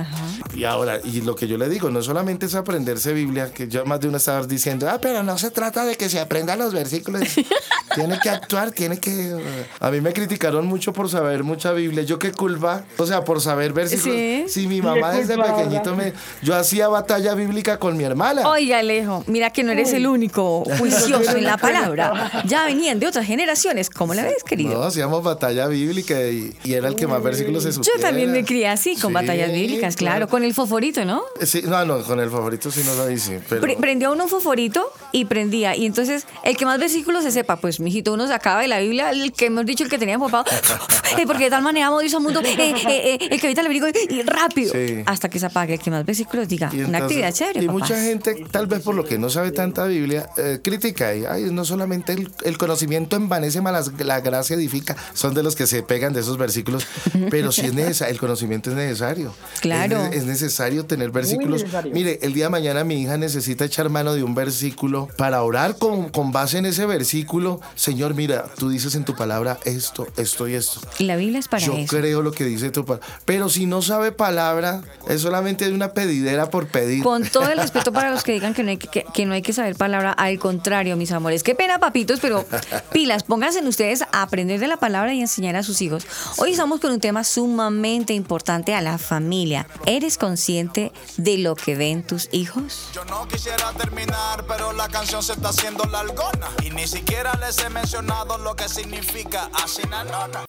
Y ahora, y lo que yo le digo, no solamente es aprenderse Biblia, que yo más de una estaba diciendo, ah, pero no se trata de que se aprendan los versículos. tiene que actuar, tiene que. A mí me criticaron mucho por saber mucha Biblia. Yo qué culpa, o sea, por saber versículos. Sí. Si mi mamá desde culpa, pequeñito me. Yo hacía batalla bíblica con mi hermana. Oiga, Alejo, mira que no eres el único juicioso en la palabra. Ya venían de otras generaciones. ¿Cómo la ves, querido? No, hacíamos batalla bíblica y, y era el que más versículos se Yo supiera. también me crié así, con Sí, batallas bíblicas, claro, claro. con el fosforito, ¿no? Sí, no, no, con el favorito sí no lo hice. Pero... Pre- prendió uno un fosforito y prendía. Y entonces, el que más versículos se sepa, pues, mijito, uno sacaba de la Biblia, el que hemos dicho, el que tenía empapado, eh, porque de tal manera amo Dios al mundo, eh, eh, eh, el que evita el verídico y rápido, Sí. hasta que se apague, el que más versículos diga. Y Una entonces- actividad chévere, Y papás. mucha gente, tal vez por lo que no sabe tanta Biblia, eh, critica y ay, no solamente el, el conocimiento envanece, más la gracia edifica. Son de los que se pegan de esos versículos, pero si es necesario, el conocimiento es necesario. Claro. Es, es necesario tener versículos. necesario. Mire, el día de mañana mi hija necesita echar mano de un versículo para orar con, con base en ese versículo. Señor, mira, tú dices en tu palabra esto, esto y esto. Y la Biblia es para Yo eso. creo lo que dice tu palabra. Pero si no sabe palabra, es solamente una pedidera por pedir. Con todo el respeto para los que digan que no, hay que, que- que no hay que saber palabra, al contrario, mis amores. Qué pena, papitos, pero pilas, pónganse en ustedes a aprender de la palabra y enseñar a sus hijos. Hoy estamos con un tema sumamente importante a la familia. ¿Eres consciente de lo que ven tus hijos? Yo no quisiera terminar, pero la canción se está haciendo largona. Y ni siquiera les he mencionado lo que significa asinanona.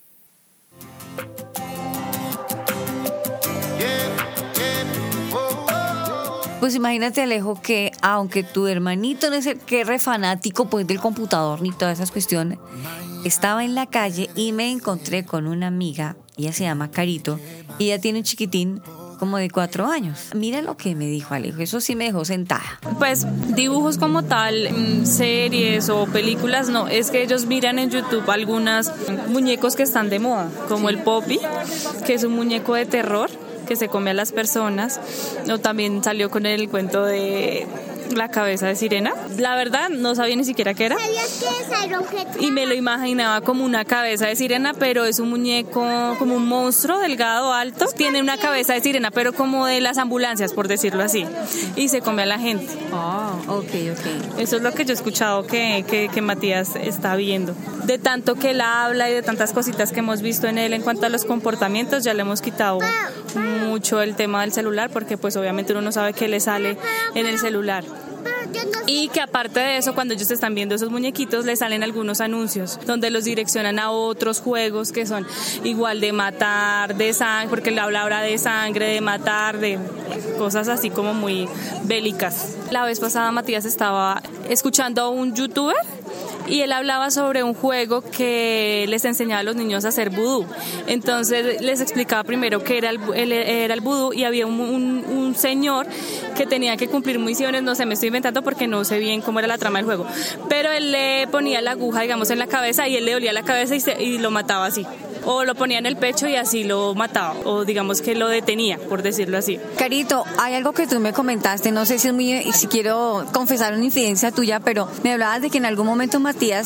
Yeah, yeah, whoa. Pues imagínate, Alejo, que aunque tu hermanito no es el que re fanático pues, del computador ni todas esas cuestiones, estaba en la calle y me encontré con una amiga, ella se llama Carito, y ella tiene un chiquitín como de cuatro años. Mira lo que me dijo Alejo, eso sí me dejó sentada. Pues dibujos como tal, mm, series o películas, no, es que ellos miran en YouTube algunas muñecos que están de moda, como el Poppy, que es un muñeco de terror que se come a las personas, o también salió con el cuento de la cabeza de sirena. La verdad, no sabía ni siquiera qué era. Y me lo imaginaba como una cabeza de sirena, pero es un muñeco, como un monstruo delgado, alto. Tiene una cabeza de sirena, pero como de las ambulancias, por decirlo así. Y se come a la gente. Ah, ok, ok. Eso es lo que yo he escuchado que, que, que Matías está viendo. De tanto que él habla y de tantas cositas que hemos visto en él en cuanto a los comportamientos, ya le hemos quitado mucho el tema del celular, porque pues obviamente uno no sabe qué le sale en el celular. Y que aparte de eso, cuando ellos están viendo esos muñequitos, les salen algunos anuncios donde los direccionan a otros juegos que son igual de matar, de sangre, porque le habla ahora de sangre, de matar, de cosas así como muy bélicas. La vez pasada Matías estaba escuchando a un youtuber y él hablaba sobre un juego que les enseñaba a los niños a hacer vudú. Entonces les explicaba primero qué era el, era el vudú y había un, un, señor que tenía que cumplir misiones, no sé, me estoy inventando porque no sé bien cómo era la trama del juego, pero él le ponía la aguja, digamos, en la cabeza y él le dolía la cabeza y, y lo mataba así. O lo ponía en el pecho y así lo mataba, o digamos que lo detenía, por decirlo así. Carito, hay algo que tú me comentaste, no sé si es muy, si quiero confesar una infidencia tuya, pero me hablabas de que en algún momento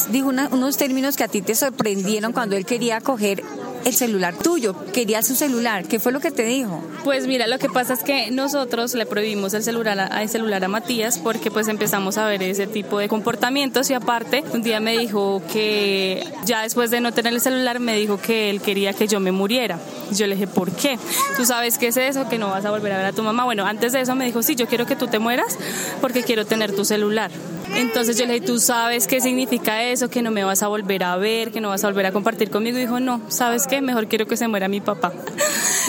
Dijo unos términos que a ti te sorprendieron cuando él quería coger el celular tuyo, quería su celular. ¿Qué fue lo que te dijo? Pues mira, lo que pasa es que nosotros le prohibimos el celular a, el celular a Matías porque pues empezamos a ver ese tipo de comportamientos y aparte un día me dijo que ya después de no tener el celular me dijo que él quería que yo me muriera. Yo le dije, ¿por qué? ¿Tú sabes qué es eso? Que no vas a volver a ver a tu mamá. Bueno, antes de eso me dijo, sí, yo quiero que tú te mueras porque quiero tener tu celular. Entonces yo le dije, ¿tú sabes qué significa eso? Que no me vas a volver a ver, que no vas a volver a compartir conmigo. Dijo, no, ¿sabes qué? Mejor quiero que se muera mi papá.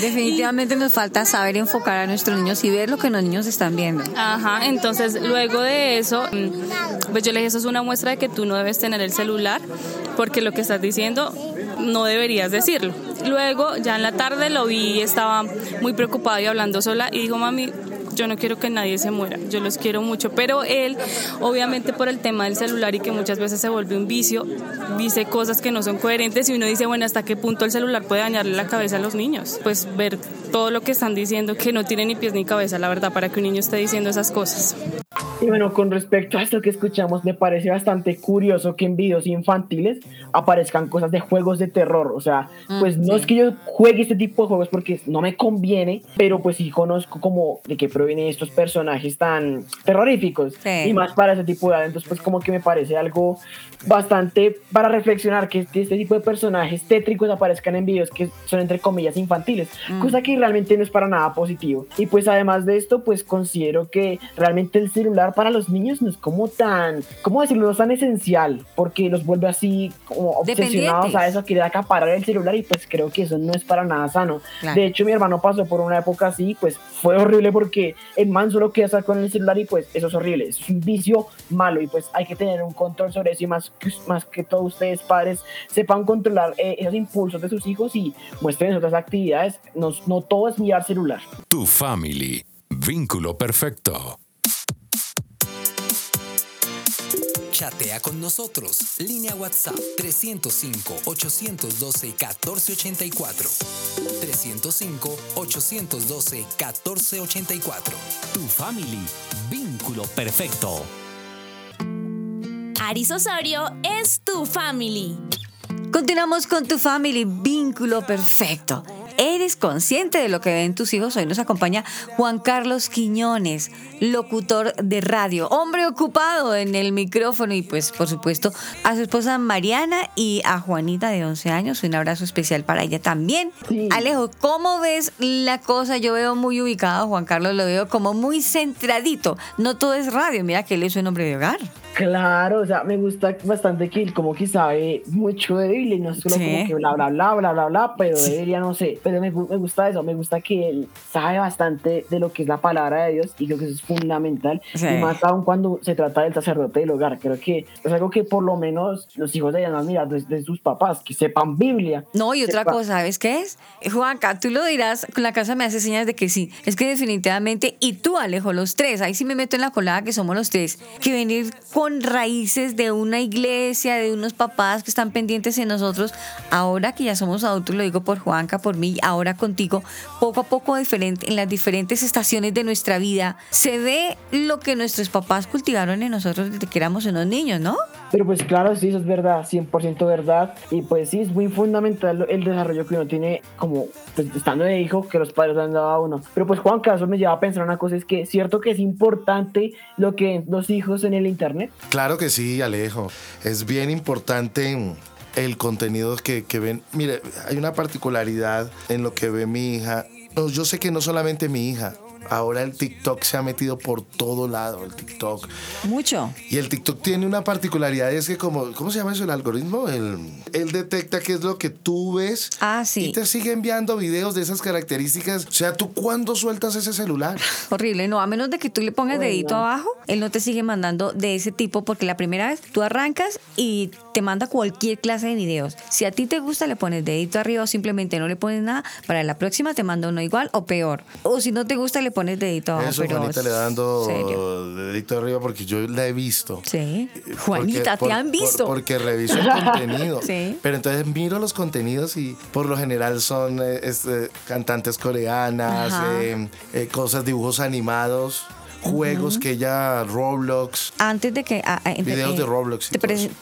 Definitivamente nos falta saber enfocar a nuestros niños y ver lo que los niños están viendo. Ajá, entonces luego de eso, mm, pues yo le dije, eso es una muestra de que tú no debes tener el celular, porque lo que estás diciendo no deberías decirlo. Luego, ya en la tarde lo vi, estaba muy preocupado y hablando sola y dijo, mami, yo no quiero que nadie se muera, yo los quiero mucho, pero él, obviamente por el tema del celular y que muchas veces se vuelve un vicio, dice cosas que no son coherentes y uno dice, bueno, ¿hasta qué punto el celular puede dañarle la cabeza a los niños? Pues ver todo lo que están diciendo que no tiene ni pies ni cabeza, la verdad, para que un niño esté diciendo esas cosas. Y bueno, con respecto a esto que escuchamos, me parece bastante curioso que en videos infantiles aparezcan cosas de juegos de terror. O sea, pues no es que yo juegue este tipo de juegos porque no me conviene, pero pues sí conozco como de qué provienen estos personajes tan terroríficos. Y más para ese tipo de edad. Entonces, pues como que me parece algo bastante para reflexionar que este, este tipo de personajes tétricos aparezcan en videos que son entre comillas infantiles. Cosa que realmente no es para nada positivo. Y pues además de esto, pues considero que realmente el celular para los niños no es como tan, ¿cómo decirlo? No es tan esencial porque los vuelve así como obsesionados a eso, quiere acaparar el celular y pues creo que eso no es para nada sano. De hecho, mi hermano pasó por una época así, pues fue horrible porque el man solo quería estar con el celular y pues eso es horrible, es un vicio malo y pues hay que tener un control sobre eso y más que, más que todos ustedes padres sepan controlar eh, esos impulsos de sus hijos y muestren otras actividades, no, no todo es mirar celular. Tu family, vínculo perfecto. Chatea con nosotros. Línea WhatsApp 305-812-1484. 305-812-1484. Tu family. Vínculo perfecto. Aris Osorio es tu family. Continuamos con tu family. Vínculo perfecto. ¿Eres consciente de lo que ven tus hijos? Hoy nos acompaña Juan Carlos Quiñones, locutor de radio, hombre ocupado en el micrófono y pues por supuesto a su esposa Mariana y a Juanita de 11 años. Un abrazo especial para ella también. Alejo, ¿cómo ves la cosa? Yo veo muy ubicado, Juan Carlos lo veo como muy centradito. No todo es radio, mira que él es un hombre de hogar. Claro, o sea, me gusta bastante que él como que sabe mucho de Biblia y no solo como que bla, bla, bla, bla, bla, bla, pero de Biblia no sé. Pero me, me, gusta eso, me gusta que él sabe bastante de lo que es la palabra de Dios y creo que eso es fundamental. Y más aún cuando se trata del sacerdote del hogar. Creo que es algo que por lo menos los hijos deberían admirar de, sus papás, que sepan Biblia. No, y otra cosa, ¿sabes qué es? Juanca, tú lo dirás, con la casa me hace señas de que sí. Es que definitivamente, y tú, Alejo, los tres, ahí sí me meto en la colada que somos los tres, que venir con raíces de una iglesia, de unos papás que están pendientes en nosotros, ahora que ya somos adultos, lo digo por Juanca, por mí, ahora contigo, poco a poco diferente, en las diferentes estaciones de nuestra vida, se ve lo que nuestros papás cultivaron en nosotros desde que éramos unos niños, ¿no? Pero pues claro, sí, eso es verdad, 100% verdad. Y pues sí, es muy fundamental el desarrollo que uno tiene como pues, estando de hijo que los padres han dado a uno. Pero pues Juan, caso me lleva a pensar una cosa, es que cierto que es importante lo que los hijos en el Internet. Claro que sí, Alejo. Es bien importante el contenido que, que ven. Mire, hay una particularidad en lo que ve mi hija. yo sé que no solamente mi hija, ahora el TikTok se ha metido por todo lado, el TikTok. Mucho. Y el TikTok tiene una particularidad, es que como, ¿cómo se llama eso? El algoritmo, el, él detecta qué es lo que tú ves. Ah, sí. Y te sigue enviando videos de esas características. O sea, ¿tú cuándo sueltas ese celular? Horrible, no, a menos de que tú le pongas dedito abajo, él no te sigue mandando de ese tipo porque la primera vez tú arrancas y te manda cualquier clase de videos. Si a ti te gusta, le pones dedito arriba o simplemente no le pones nada, para la próxima te manda uno igual o peor. O si no te gusta, le pones dedito abajo. Eso, Juanita le dando dedito arriba porque yo la he visto. Sí. Juanita, te han visto. porque reviso el contenido. Sí. Pero entonces miro los contenidos y por lo general son eh, este, cantantes coreanas, eh, eh, cosas, dibujos animados juegos que ella, Roblox. Antes de que. videos de Roblox.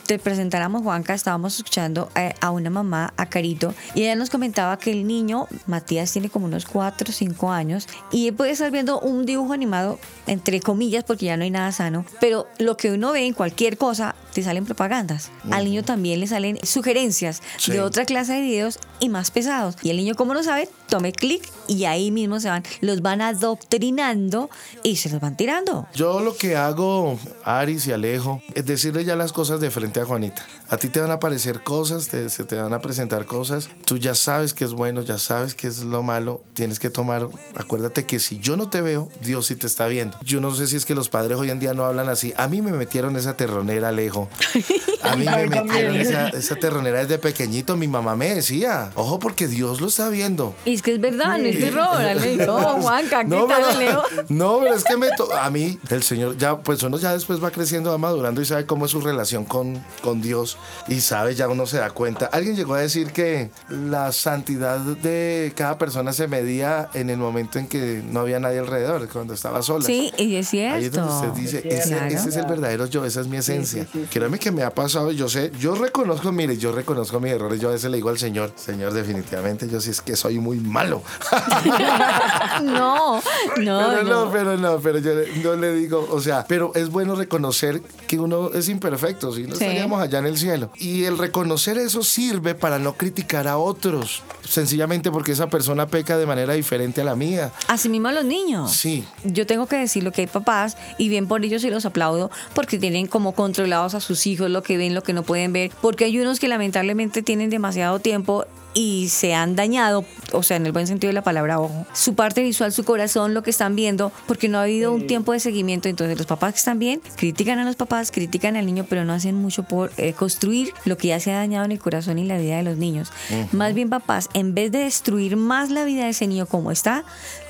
te, presentáramos, Juanca, estábamos escuchando eh, a una mamá, a Carito, y ella nos comentaba que el niño, Matías, tiene como unos 4 o 5 años, y él puede estar viendo un dibujo animado, entre comillas, porque ya no hay nada sano, pero lo que uno ve en cualquier cosa, te salen propagandas. Al niño también le salen sugerencias de otra clase de videos y más pesados. Y el niño, como no sabe, tome clic y ahí mismo se van, los van adoctrinando y se los van tirando. Yo lo que hago, Aris y Alejo, es decirle ya las cosas de frente a Juanita. A ti te van a aparecer cosas, se te van a presentar cosas. Tú ya sabes que es bueno, ya sabes que es lo malo. Tienes que tomar, acuérdate que si yo no te veo, Dios sí te está viendo. Yo no sé si es que los padres hoy en día no hablan así. A mí me metieron esa terronera, Alejo. A mí me metieron esa, esa terronera desde pequeñito. Mi mamá me decía, ojo porque Dios lo está viendo. Y es que es verdad, no es terror, Alejo. Juanca, ¿qué no, tal, Alejo? No, pero es que me a mí, el Señor, ya, pues uno ya después va creciendo, va madurando y sabe cómo es su relación con, con Dios y sabe, ya uno se da cuenta. Alguien llegó a decir que la santidad de cada persona se medía en el momento en que no había nadie alrededor, cuando estaba sola. Sí, y es cierto. Ahí es donde usted dice, ese, es el verdadero yo, esa es mi esencia. Créeme que me ha pasado, yo sé, yo reconozco, mire, yo reconozco mis errores, yo a veces le digo al Señor, Señor, definitivamente yo sí es que soy muy malo. no, no, pero no, pero no, pero yo no le digo, o sea, pero es bueno reconocer que uno es imperfecto, si no estaríamos allá en el cielo. Y el reconocer eso sirve para no criticar a otros, sencillamente porque esa persona peca de manera diferente a la mía. Así mismo a los niños. Sí. Yo tengo que decir lo que hay papás, y bien por ellos y los aplaudo, porque tienen como controlados a sus hijos, lo que ven, lo que no pueden ver, porque hay unos que lamentablemente tienen demasiado tiempo y se han dañado, o sea, en el buen sentido de la palabra ojo, su parte visual, su corazón, lo que están viendo, porque no ha habido un tiempo de seguimiento. Entonces, los papás que están bien critican a los papás, critican al niño, pero no hacen mucho por eh, construir lo que ya se ha dañado en el corazón y la vida de los niños. Más bien, papás, en vez de destruir más la vida de ese niño como está,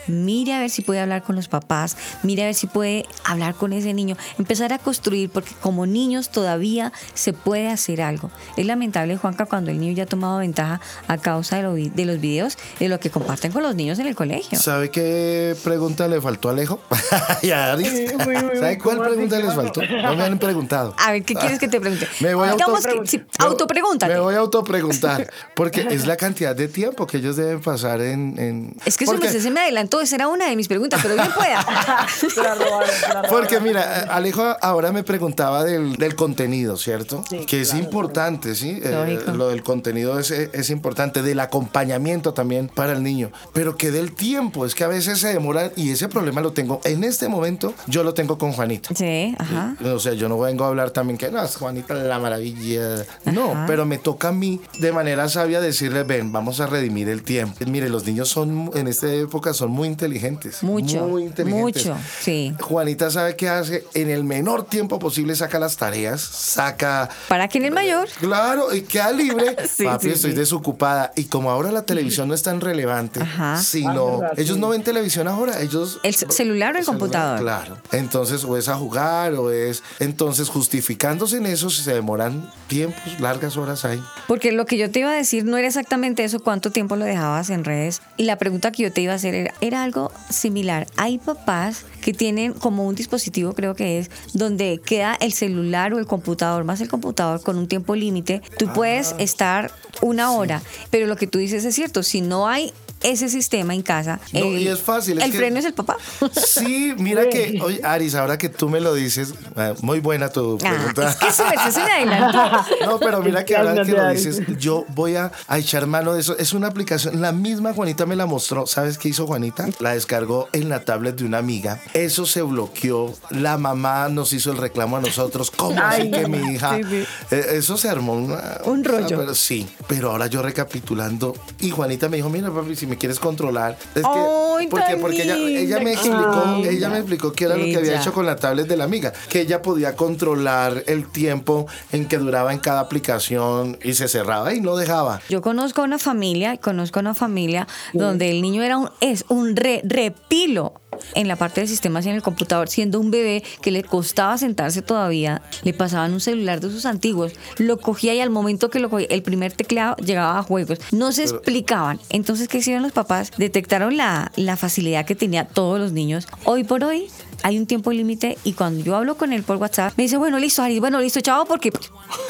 mire a ver si puede hablar con los papás, mire a ver si puede hablar con ese niño, empezar a construir, porque como niños todavía se puede hacer algo. Es lamentable, Juanca, cuando el niño ya ha tomado ventaja a causa de, los videos, de lo que comparten con los niños en el colegio. ¿Sabe qué pregunta le faltó a Alejo? ¿Sabe cuál pregunta les faltó? No me han preguntado. A ver, ¿qué quieres que te pregunte? Me voy a autopreguntar. Me voy a autopreguntar, porque es la cantidad de tiempo que ellos deben pasar en... Es que eso me, se me adelantó era una de mis preguntas, pero bien pueda. Porque mira, Alejo ahora me preguntaba del, del contenido, ¿cierto? que es importante, ¿sí? Eh, lo del contenido es, es, importante, del acompañamiento también para el niño, pero que del tiempo, es que a veces se demora y ese problema lo tengo en este momento, yo lo tengo con Juanita. Sí, ajá. O sea, yo no vengo a hablar también que no, es Juanita la maravilla. No, pero me toca a mí de manera sabia decirle, ven, vamos a redimir el tiempo. Mire, los niños son en esta época son muy inteligentes. Mucho. Muy inteligentes. Mucho, sí. Juanita sabe qué hace, en el menor tiempo posible saca las tareas, saca... ¿Para quién es mayor? Claro, y queda libre. Papi, estoy desocupada. Y como ahora la televisión no es tan relevante, sino... ellos no ven televisión ahora, ellos... El celular o el, computador. Claro. Entonces, o es a jugar, o es... Entonces, justificándose en eso, se demoran tiempos, largas horas ahí. Porque lo que yo te iba a decir no era exactamente eso, cuánto tiempo lo dejabas en redes. Y la pregunta que yo te iba a hacer era, era algo similar. Hay papás que tienen como un dispositivo, creo que es, donde queda el celular o el computador, más el computador con un tiempo límite. Tú puedes ah. estar una hora, pero lo que tú dices es cierto, si no hay ese sistema en casa. No, y es fácil. el freno es el papá. Sí, mira que, oye, Aris, ahora que tú me lo dices, eh, muy buena tu ah, pregunta. es que se, se adelantó. No, pero mira que ahora que lo dices, yo voy a, echar mano de eso. Es una aplicación, la misma Juanita me la mostró. ¿Sabes qué hizo Juanita? La descargó en la tablet de una amiga. Eso se bloqueó. La mamá nos hizo el reclamo a nosotros. ¿Cómo así que mi hija? Eh, eso se armó un rollo. pero, sí, pero ahora yo recapitulando. Y Juanita me dijo, mira, papi, si me quieres controlar. Es que, porque, porque ella, me explicó, ella me explicó qué era lo que había hecho con la tablet de la amiga, que ella podía controlar el tiempo en que duraba en cada aplicación y se cerraba y no dejaba. Yo conozco una familia, conozco una familia donde el niño era un, es un repilo en la parte de sistemas y en el computador, siendo un bebé que le costaba sentarse todavía, le pasaban un celular de sus antiguos, lo cogía y al momento que lo cogía, el primer teclado llegaba a juegos. No se explicaban. Entonces, ¿qué hicieron los papás? Detectaron la, la facilidad que tenía todos los niños. Hoy por hoy, hay un tiempo límite y cuando yo hablo con él por WhatsApp, me dice, bueno, listo, Ari, bueno, listo, chao, porque...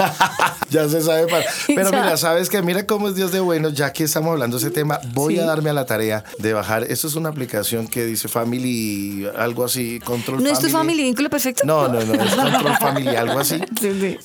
ya se sabe. Para... Pero mira, sabes que mira cómo es Dios de bueno, ya que estamos hablando de ese tema, voy a darme a la tarea de bajar. Esto es una aplicación que dice Family, algo así, Control ¿No es tu Family Vínculo Perfecto? No, no, no, es Control Family, algo así.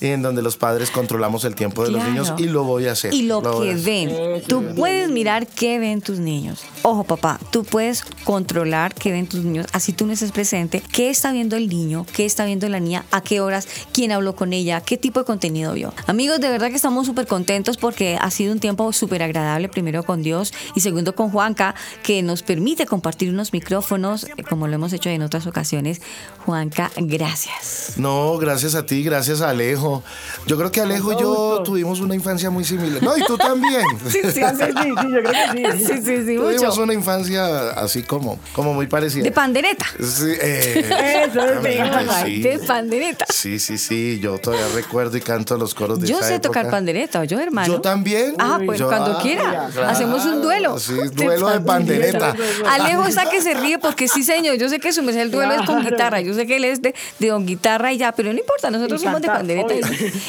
En donde los padres controlamos el tiempo de los niños y lo voy a hacer. Y lo, que ven. Tú puedes mirar qué ven tus niños. Ojo, papá, tú puedes controlar qué ven tus niños, así tú no estés presente qué está viendo el niño, qué está viendo la niña, a qué horas, quién habló con ella, qué tipo de contenido vio. Amigos, de verdad que estamos súper contentos porque ha sido un tiempo súper agradable, primero con Dios y segundo con Juanca, que nos permite compartir unos micrófonos, eh, como lo hemos hecho en otras ocasiones. Juanca, gracias. No, gracias a ti, gracias a Alejo. Yo creo que Alejo y yo tuvimos una infancia muy similar. No, y tú también. sí, sí, sí, sí, yo creo que sí. Sí, sí, sí, Tuvimos una infancia así como, como muy parecida. De pandereta. Sí, eh, eso es de pandereta. Sí, sí, sí. Yo todavía recuerdo y canto los coros de Yo sé tocar pandereta, yo, hermano. Yo también. Ah, pues cuando ah, quiera. Hacemos un duelo. Sí, duelo de pandereta. Alejo está que se ríe porque sí, señor. Yo sé que su el duelo es con guitarra. Yo sé que él es de, de don guitarra y ya, pero no importa. Nosotros somos de pandereta.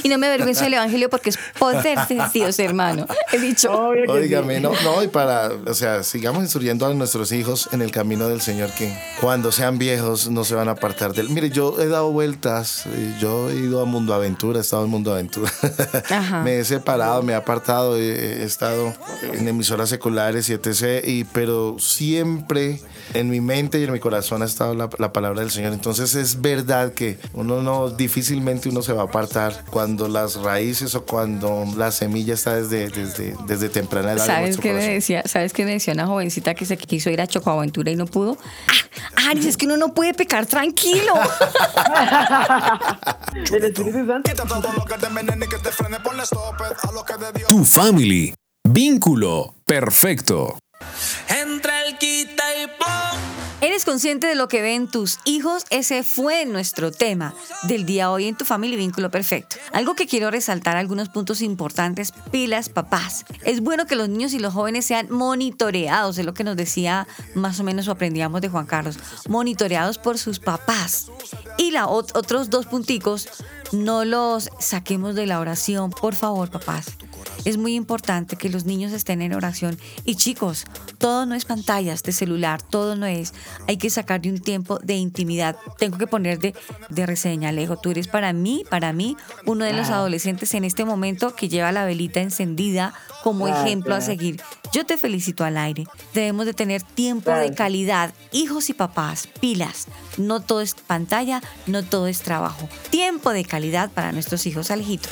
Y, no me avergüenzo del evangelio porque es poder de Dios, hermano. He dicho. Óigame, no, no, y para, o sea, sigamos instruyendo a nuestros hijos en el camino del Señor que cuando sean viejos no se van a apartar del. Mire, yo he dado vueltas, yo he ido a Mundo Aventura, he estado en Mundo Aventura. me he separado, me he apartado, he, estado en emisoras seculares y etc. Y, pero siempre en mi mente y en mi corazón ha estado la, palabra del Señor. Entonces es verdad que uno no, difícilmente uno se va a apartar cuando las raíces o cuando la semilla está desde, desde, desde temprana edad. ¿Sabes qué, me decía, ¿Sabes qué me decía una jovencita que se quiso ir a Chocoaventura y no pudo? Ah, es que uno no puede pecar tranquilo. tu family. Vínculo perfecto. Entre el quita y ¿Eres consciente de lo que ven tus hijos? Ese fue nuestro tema del día hoy en tu familia y vínculo perfecto. Algo que quiero resaltar, algunos puntos importantes, pilas, papás. Es bueno que los niños y los jóvenes sean monitoreados, es lo que nos decía más o menos o aprendíamos de Juan Carlos, monitoreados por sus papás. Y la, otros dos punticos, no los saquemos de la oración, por favor, papás. Es muy importante que los niños estén en oración. Y chicos, todo no es pantallas de celular, todo no es. Hay que sacar de un tiempo de intimidad. Tengo que poner de, de reseña, Alejo. Tú eres para mí, para mí, uno de los adolescentes en este momento que lleva la velita encendida como ejemplo a seguir. Yo te felicito al aire. Debemos de tener tiempo de calidad. Hijos y papás, pilas. No todo es pantalla, no todo es trabajo. Tiempo de calidad para nuestros hijos, Alejito.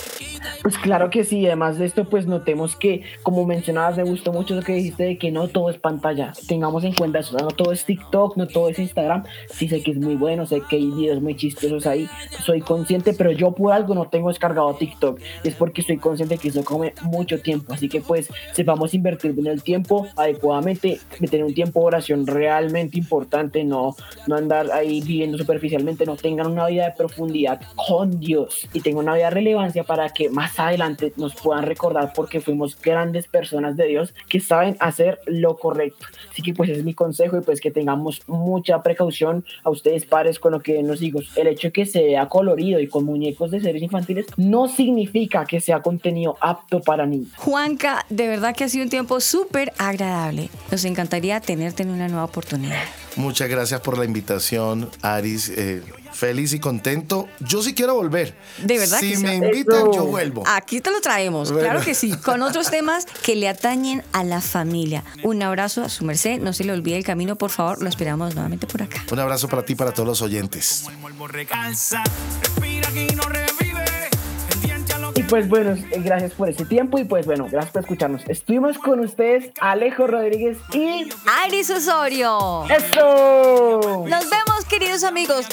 Pues claro que sí, además de esto, pues notemos que, como mencionabas, me gustó mucho lo que dijiste de que no todo es pantalla. Tengamos en cuenta eso, no todo es TikTok, no todo es Instagram. Sí sé que es muy bueno, sé que hay videos muy chistosos ahí, soy consciente, pero yo por algo no tengo descargado TikTok. Es porque estoy consciente que eso come mucho tiempo, así que pues sepamos invertir bien el tiempo adecuadamente, tener un tiempo de oración realmente importante, no, no andar ahí viviendo superficialmente, no tengan una vida de profundidad con Dios y tengan una vida de relevancia para que más adelante nos puedan recordar porque fuimos grandes personas de Dios que saben hacer lo correcto. Así que pues es mi consejo y pues que tengamos mucha precaución a ustedes padres con lo que nos digo. El hecho de que sea colorido y con muñecos de seres infantiles no significa que sea contenido apto para niños. Juanca, de verdad que ha sido un tiempo súper agradable. Nos encantaría tenerte en una nueva oportunidad. Muchas gracias por la invitación, Aris. Eh, feliz y contento. Yo sí quiero volver. De verdad si que me invitan, yo vuelvo. Aquí te lo traemos, claro que sí, con otros temas que le atañen a la familia. Un abrazo a su merced, no se le olvide el camino, por favor, lo esperamos nuevamente por acá. Un abrazo para ti y para todos los oyentes. Pues bueno, eh, gracias por ese tiempo y pues bueno, gracias por escucharnos. Estuvimos con ustedes Alejo Rodríguez y Iris Osorio. ¡Eso! Nos vemos, queridos amigos.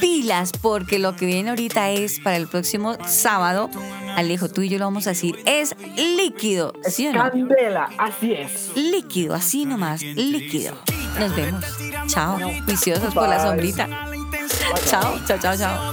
Pilas, porque lo que viene ahorita es para el próximo sábado. Alejo, tú y yo lo vamos a decir, es líquido. ¿sí o no? Candela, así es. Líquido, así nomás, líquido. Nos vemos. Chao. Viciosos por la sombrita. Chao, chao, chao, chao.